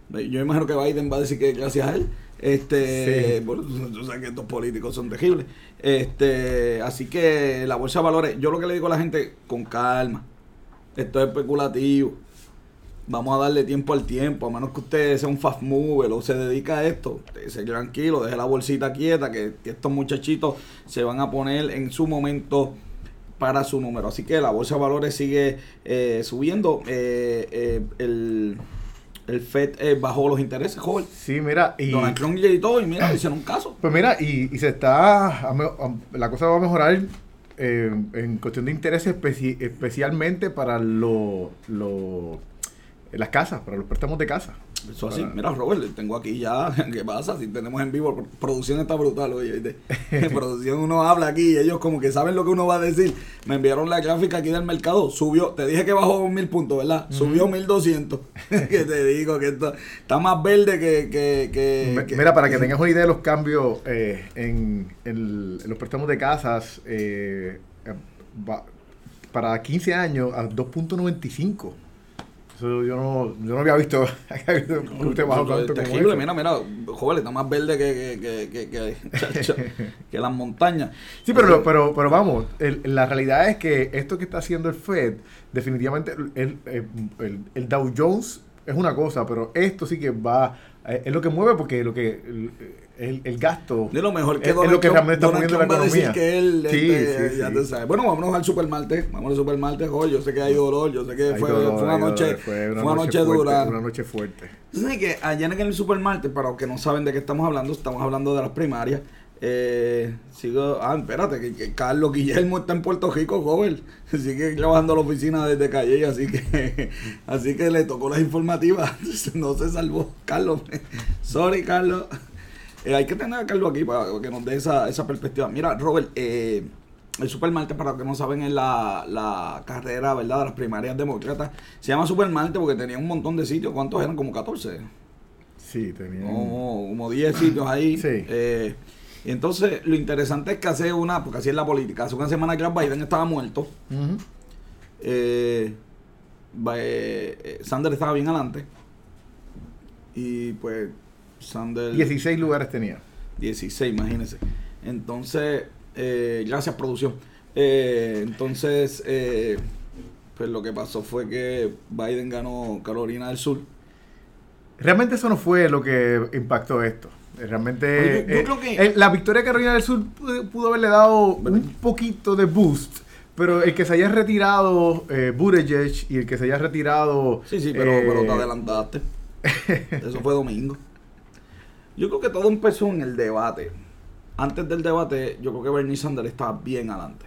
yo imagino que Biden va a decir que gracias a él. Este, Sí. bueno, tú sabes que estos políticos son terribles. Este, así que la bolsa de valores, yo lo que le digo a la gente, con calma. Esto es especulativo. Vamos a darle tiempo al tiempo, a menos que usted sea un fast mover o se dedica a esto. Se tranquilo, deje la bolsita quieta, que, que estos muchachitos se van a poner en su momento para su número. Así que la bolsa de valores sigue eh, subiendo. Eh, eh, el, el FED bajó los intereses, joven. Sí, mira, y... Donald Trump y todo, y mira, hicieron un caso. Pues mira, y, y se está, a me- a- la cosa va a mejorar en cuestión de interés especi- especialmente para lo, lo- las casas, para los préstamos de casa. Eso así, Para- mira Robert, tengo aquí ya, <laughs> ¿qué pasa? Si tenemos en vivo, producción está brutal, oye, ¿viste? <laughs> <laughs> producción uno habla aquí y ellos como que saben lo que uno va a decir. Me enviaron la gráfica aquí del mercado, subió, te dije que bajó mil puntos, ¿verdad? Subió mil doscientos. que te digo que esto está más verde que... que, que- Mira, para que tengas una idea de los cambios eh, en, en el- en los préstamos de casas, eh, eh, para 15 años a 2.95. Eso yo no, yo no había visto, que usted bajó tanto como eso. mira, mira, joven, está más verde que, que, <laughs> que, las montañas. Sí, pero, Así- pero, pero vamos, el- la realidad es que esto que está haciendo el Fed, definitivamente el, el- el- el Dow Jones es una cosa, pero esto sí que va, eh, es lo que mueve porque lo que el, el- gasto De lo mejor que es, es lo que Trump- realmente está moviendo la Trump va a decir economía. que él, Sí, este, sí, ya sí. tú sabes. Bueno, vámonos al supermartes, vámonos al supermartes, joder, yo sé que hay dolor, yo sé que fue, dolor, fue una noche, dolor, fue una noche, fuerte, dura. Una noche fuerte. Sabes que allá en el supermartes, para los que no saben de qué estamos hablando, estamos hablando de las primarias. Eh, sigo, ah, espérate, que, que Carlos Guillermo está en Puerto Rico, joven. <laughs> Sigue trabajando en la oficina desde Calle, así que, <laughs> así que le tocó las informativas. <laughs> No se salvó, Carlos. Sorry, Carlos. Eh, hay que tener a Carlos aquí para que nos dé esa, esa perspectiva. Mira, Robert, eh, el Supermartes, para los que no saben, es la, la carrera, ¿verdad? De las primarias demócratas. Se llama Supermartes porque tenía un montón de sitios. ¿Cuántos eran? Como 14. Sí, tenía. Como, como 10 sitios ahí. <laughs> Sí. Eh, y entonces, lo interesante es que hace una, porque así es la política, hace una semana que Biden estaba muerto. Eh, eh, Sanders estaba bien adelante. Y pues, Sanders. 16 lugares tenía. 16, imagínense. Entonces, eh, gracias producción. Eh, entonces, eh, pues lo que pasó fue que Biden ganó Carolina del Sur. Realmente eso no fue lo que impactó esto. Realmente Oye, yo- yo creo que- la victoria de Carolina del Sur pudo, pudo haberle dado un poquito de boost, pero el que se haya retirado eh, Buttigieg y el que se haya retirado Sí, sí, pero, pero te adelantaste. <laughs> Eso fue domingo. Yo creo que todo empezó en el debate. Antes del debate, yo creo que Bernie Sanders estaba bien adelante.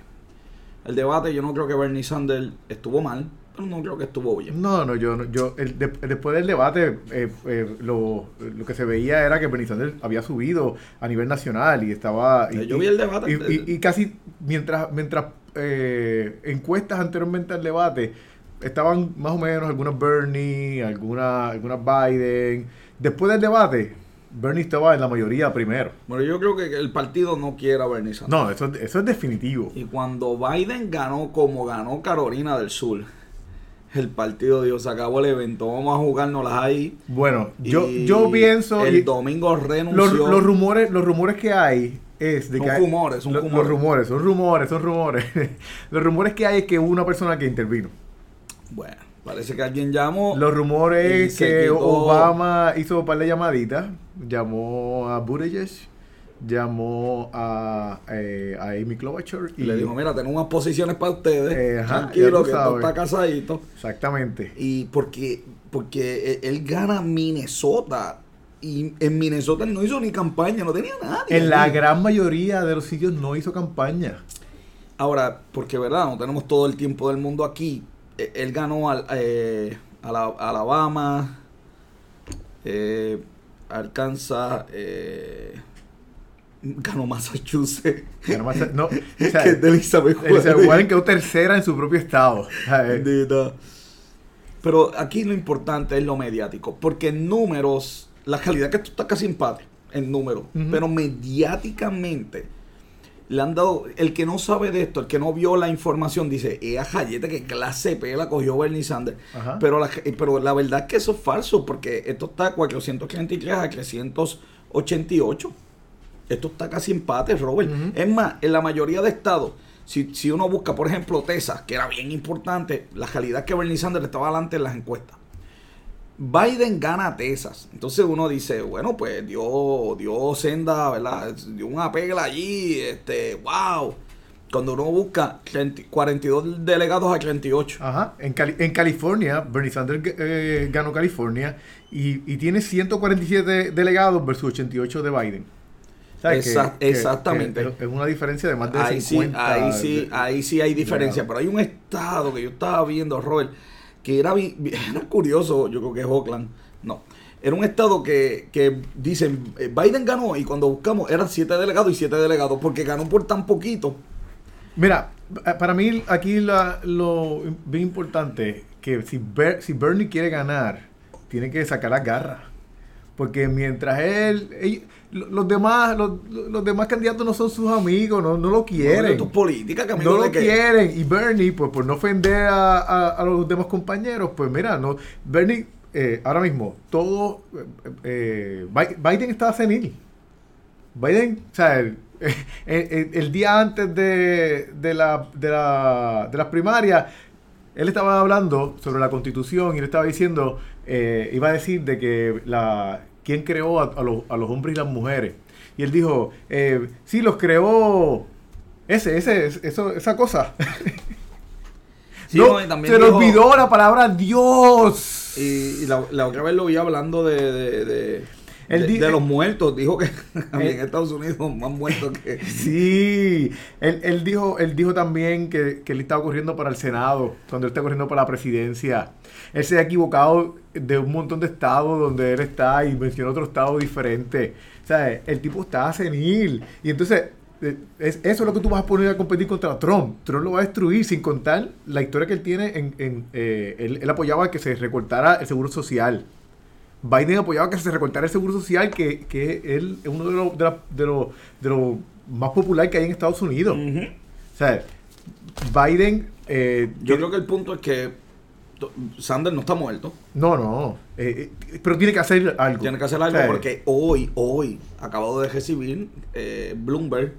El debate, yo no creo que Bernie Sanders estuvo mal, pero no creo que estuvo bien. No, no, yo, yo el de- después del debate eh, eh, lo, lo que se veía era que Bernie Sanders había subido a nivel nacional y estaba... y- Yo vi el debate. Y, y- y casi mientras mientras eh, encuestas anteriormente al debate, estaban más o menos algunas Bernie, algunas algunas Biden. Después del debate, Bernie estaba en la mayoría primero. Bueno, yo creo que el partido no quiere a Bernie Sanders. No, eso, eso es definitivo. Y cuando Biden ganó como ganó Carolina del Sur, el partido dijo, se acabó el evento, vamos a jugárnoslas ahí. Bueno, yo, yo pienso... El domingo renunció. los rumores los rumores que hay es de Son que hay- rumores, son los rumores son rumores son rumores <laughs> los rumores que hay es que hubo una persona que intervino Bueno, parece que alguien llamó. los rumores que quitó- Obama hizo un par de llamaditas llamó a Buttigieg llamó a, eh, a Amy Klobuchar y le dijo, mira, tengo unas posiciones para ustedes. Eh, tranquilo, que esto está casadito. exactamente Y porque, porque e- él gana Minnesota. Y en Minnesota él no hizo ni campaña, no tenía nadie. en la gran mayoría de los sitios no hizo campaña Ahora, porque verdad, no tenemos todo el tiempo del mundo aquí. Eh, Él ganó al, eh, a la- Alabama, eh, Arkansas, eh, ganó Massachusetts. Ganó más- no, <laughs> o sea, que es de Elizabeth Elizabeth Warren. Warren quedó tercera en su propio estado. Pero aquí lo importante es lo mediático, porque en números, la calidad que esto está casi empate en números, pero mediáticamente le han dado, el que no sabe de esto, el que no vio la información, dice, ea jayete que clase P la cogió Bernie Sanders. Ajá. Pero la, pero la verdad es que eso es falso, porque esto está 433 a 388. Esto está casi empate, Robert. Es más, en la mayoría de estados, si, si uno busca, por ejemplo, Texas, que era bien importante, la calidad que Bernie Sanders estaba adelante en las encuestas. Biden gana a Texas. Entonces uno dice, bueno, pues dio, dio senda, ¿verdad? Dio una pegla allí, este, wow. Cuando uno busca 30 42 delegados a 38. Ajá, en, Cali- en California, Bernie Sanders eh, ganó California y, y tiene 147 delegados versus 88 de Biden. Exactamente. que es una diferencia de más de ahí sí, 50. ahí sí, de- ahí sí hay diferencia. Pero hay un estado que yo estaba viendo, Robert, que era, <laughs> era curioso, yo creo que es Oakland. No. Era un estado que, que dicen, eh, Biden ganó y cuando buscamos eran siete delegados y siete delegados porque ganó por tan poquito. Mira, eh, para mí aquí la- lo bien importante que si, Ber- si Bernie quiere ganar, tiene que sacar las garras. Porque mientras él, él- lo- los demás, los, los demás candidatos no son sus amigos, no, no lo quieren. Es política, que No lo que- quieren. Y Bernie, pues por no ofender a, a- a los demás compañeros, pues mira, no Bernie, eh, ahora mismo, todo, eh, eh, Bi- Biden está senil. Biden, o sea, el, <laughs> el- día antes de, de, la, de, la, de las primarias, él estaba hablando sobre la constitución y él estaba diciendo, eh, iba a decir de que la, quién creó a, a los, a los hombres y las mujeres. Y él dijo, eh, sí, los creó ese, ese, eso, esa cosa. <laughs> Sí, no, se le olvidó la palabra Dios. Y, y la, la otra vez lo vi hablando de, de, de, Él de- los muertos. Dijo que <laughs> en Estados Unidos más muertos que... <laughs> Sí, él, él dijo, él dijo también que, que él estaba corriendo para el Senado, cuando él está corriendo para la presidencia. Él se ha equivocado de un montón de estados donde él está y mencionó otro estado diferente. O sea, el tipo está senil. Y entonces, eh, es, eso es lo que tú vas a poner a competir contra Trump. Trump lo va a destruir sin contar la historia que él tiene. En, en, eh, él, él apoyaba que se recortara el seguro social. Biden apoyaba que se recortara el seguro social, que, que él es uno de los, de, los, de los más populares que hay en Estados Unidos. Ujú. O sea, Biden... eh, Yo creo que el punto es que Sanders no está muerto. No, no. eh, eh, pero tiene que hacer algo. Tiene que hacer algo O sea, porque hoy, hoy, acabado de recibir, eh, Bloomberg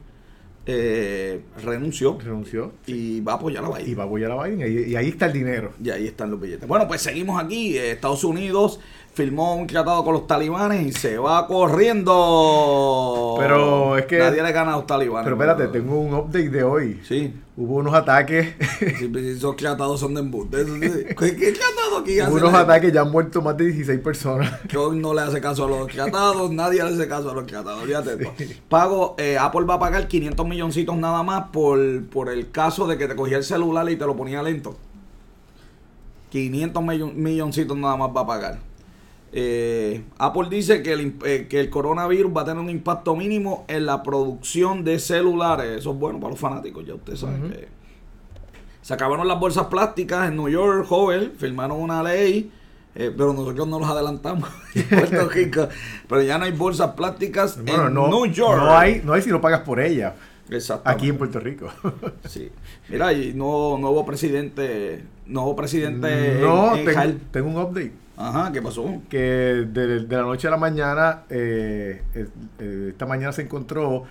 eh, renunció Renunció. y va a apoyar a Y Biden. va a apoyar a Biden. Y, y ahí está el dinero. Y ahí están los billetes. Bueno, pues seguimos aquí. Eh, Estados Unidos firmó un tratado con los talibanes y se va corriendo. Pero es que- Nadie le gana a los talibanes. Pero espérate, tengo un update de hoy. Sí. Hubo unos ataques. Sí, pues, Esos tratados son de embuste. Sí. ¿Qué, qué tratado aquí Hubo unos ataques, ya han muerto más de 16 personas. hoy no le hace caso a los tratados, nadie le hace caso a los tratados, fíjate tú. Pago, eh, Apple va a pagar 500 milloncitos nada más por, por el caso de que te cogía el celular y te lo ponía lento. 500 millo- milloncitos nada más va a pagar. Eh, Apple dice que el, eh, que el coronavirus va a tener un impacto mínimo en la producción de celulares. Eso es bueno para los fanáticos, ya ustedes saben que Se acabaron las bolsas plásticas en New York, joven, firmaron una ley, eh, pero nosotros no los adelantamos <laughs> en Puerto <laughs> Rico. Pero ya no hay bolsas plásticas Bueno, en no, New York. no hay, no hay si no pagas por ella. Exactamente. Aquí en Puerto Rico. <laughs> Sí. Mira, y nuevo, nuevo presidente, nuevo presidente no, en, en tengo, tengo un update. Ajá, ¿qué pasó? Que de, de la noche a la mañana, eh, eh, eh, esta mañana se encontró,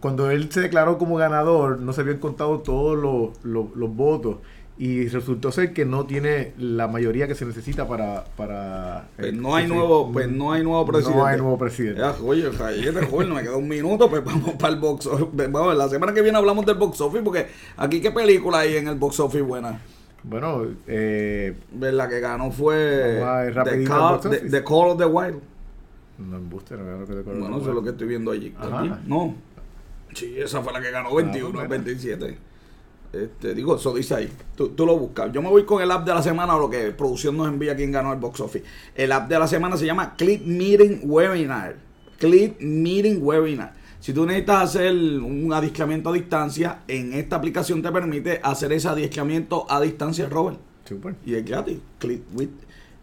cuando él se declaró como ganador, no se habían contado todos los, los- los votos. Y resultó ser que no tiene la mayoría que se necesita para... para Pues eh, no hay nuevo, pues no hay nuevo presidente. No hay nuevo presidente. Ya, oye, rayete, joven, me queda un minuto, pues vamos para el box office. Vamos, la semana que viene hablamos del box office, porque aquí qué película hay en el box office buena. Bueno, eh, La que ganó fue the, Call, The-. The Call of the Wild. no embuste, no veo lo que te Bueno, eso es lo que estoy viendo allí. Aquí, No. Sí, esa fue la que ganó 21, bueno. 27. Este, digo, eso dice ahí. Tú, tú lo buscas. Yo me voy con el app de la semana o lo que producción nos envía quién ganó el box office. El app de la semana se llama Click Meeting Webinar. Click Meeting Webinar. Si tú necesitas hacer un adiestramiento a distancia, en esta aplicación te permite hacer ese adiestramiento a distancia, Robert. Super. Y es gratis. Click with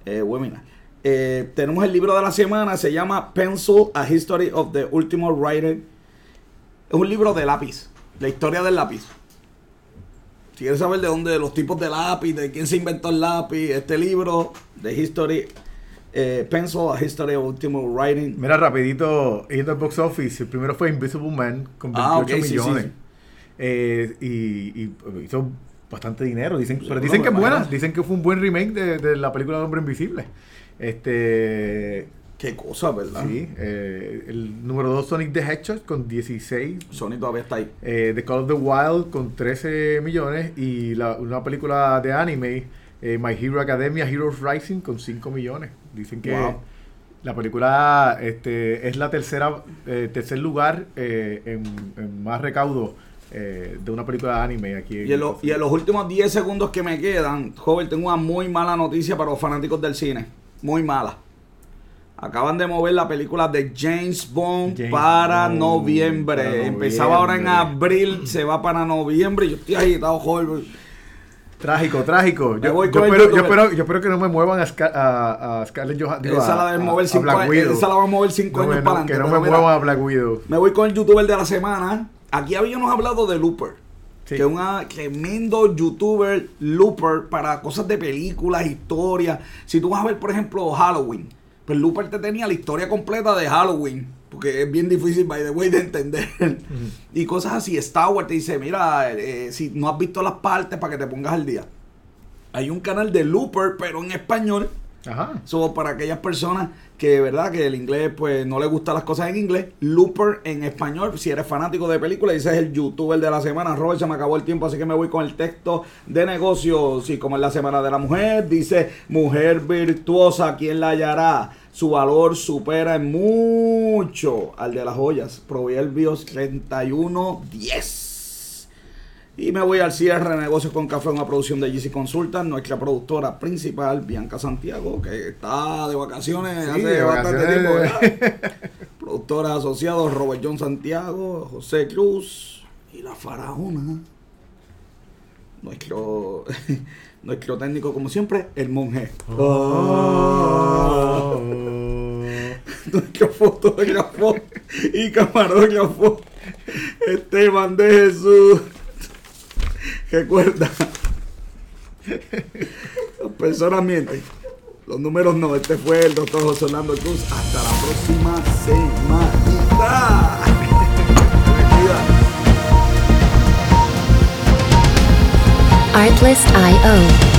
eh, Webinar. Eh, tenemos el libro de la semana, se llama Pencil, A History of the Ultimate Writer. Es un libro de lápiz, la historia del lápiz. Si quieres saber de dónde, los tipos de lápiz, de quién se inventó el lápiz, este libro, The History, eh, Pencil, A History of Ultimate Writing. Mira, rapidito, yendo al box office, el primero fue Invisible Man con 28 Ah, millones. sí. Eh, y, y hizo bastante dinero. Dicen, pero dicen que es buena, dicen que fue un buen remake de, de la película de Hombre Invisible. Este, Qué cosa, ¿verdad? sí, eh, el número 2 Sonic the Hedgehog con 16. Sony todavía está ahí. eh, the Call of the Wild con 13 millones. Y la- una película de anime, eh, My Hero Academia Heroes Rising con 5 millones. Dicen que Wow. la película este, es la tercera eh, tercer lugar eh, en, en más recaudo eh, de una película de anime aquí. Y en, lo- y en los últimos 10 segundos que me quedan, joven, tengo una muy mala noticia para los fanáticos del cine. Muy mala. Acaban de mover la película de James Bond James para, Bond, noviembre. para Empezaba ahora en abril, se va para noviembre. Yo estoy agitado, joven. Trágico, trágico. Yo, voy yo espero, yo, espero, yo espero que no me muevan a, Scar- a, a Scarlett Johansson. Esa la a- mover a cinco Black años. Widow. Esa la van a mover cinco No me- años no, para adelante. Que no me mira, muevan a Black Widow. Me voy con el youtuber de la semana. Aquí habíamos hablado de Looper. Sí. Que es un tremendo youtuber Looper para cosas de películas, historias. Si tú vas a ver, por ejemplo, Halloween, pues Looper te tenía la historia completa de Halloween. Porque es bien difícil, by the way, de entender. Y cosas así. Star Wars te dice, mira, eh, si no has visto las partes para que te pongas al día. Hay un canal de Looper, pero en español. Ajá. So, para aquellas personas que verdad que el inglés pues no les gustan las cosas en inglés, Looper en español, si eres fanático de películas, ese es el youtuber de la semana. Robert, se me acabó el tiempo, así que me voy con el texto de negocio. Sí, como es la semana de la mujer, dice mujer virtuosa, ¿quién la hallará? Su valor supera en mucho al de las joyas. Proverbios 31, 10. Y me voy al cierre de negocios con café, una producción de GC Consultant, nuestra productora principal, Bianca Santiago, que está de vacaciones Sí, hace de bastante tiempo. <laughs> Productores asociados, Robert John Santiago, José Cruz y la faraona. Nuestro, nuestro técnico, como siempre, el monje. Oh. <laughs> Nuestro fotógrafo y camarógrafo, Esteban de Jesús. Recuerda, las personas mienten, los números no. Este fue el doctor José Orlando Cruz. Hasta la próxima semanita. Artlist.io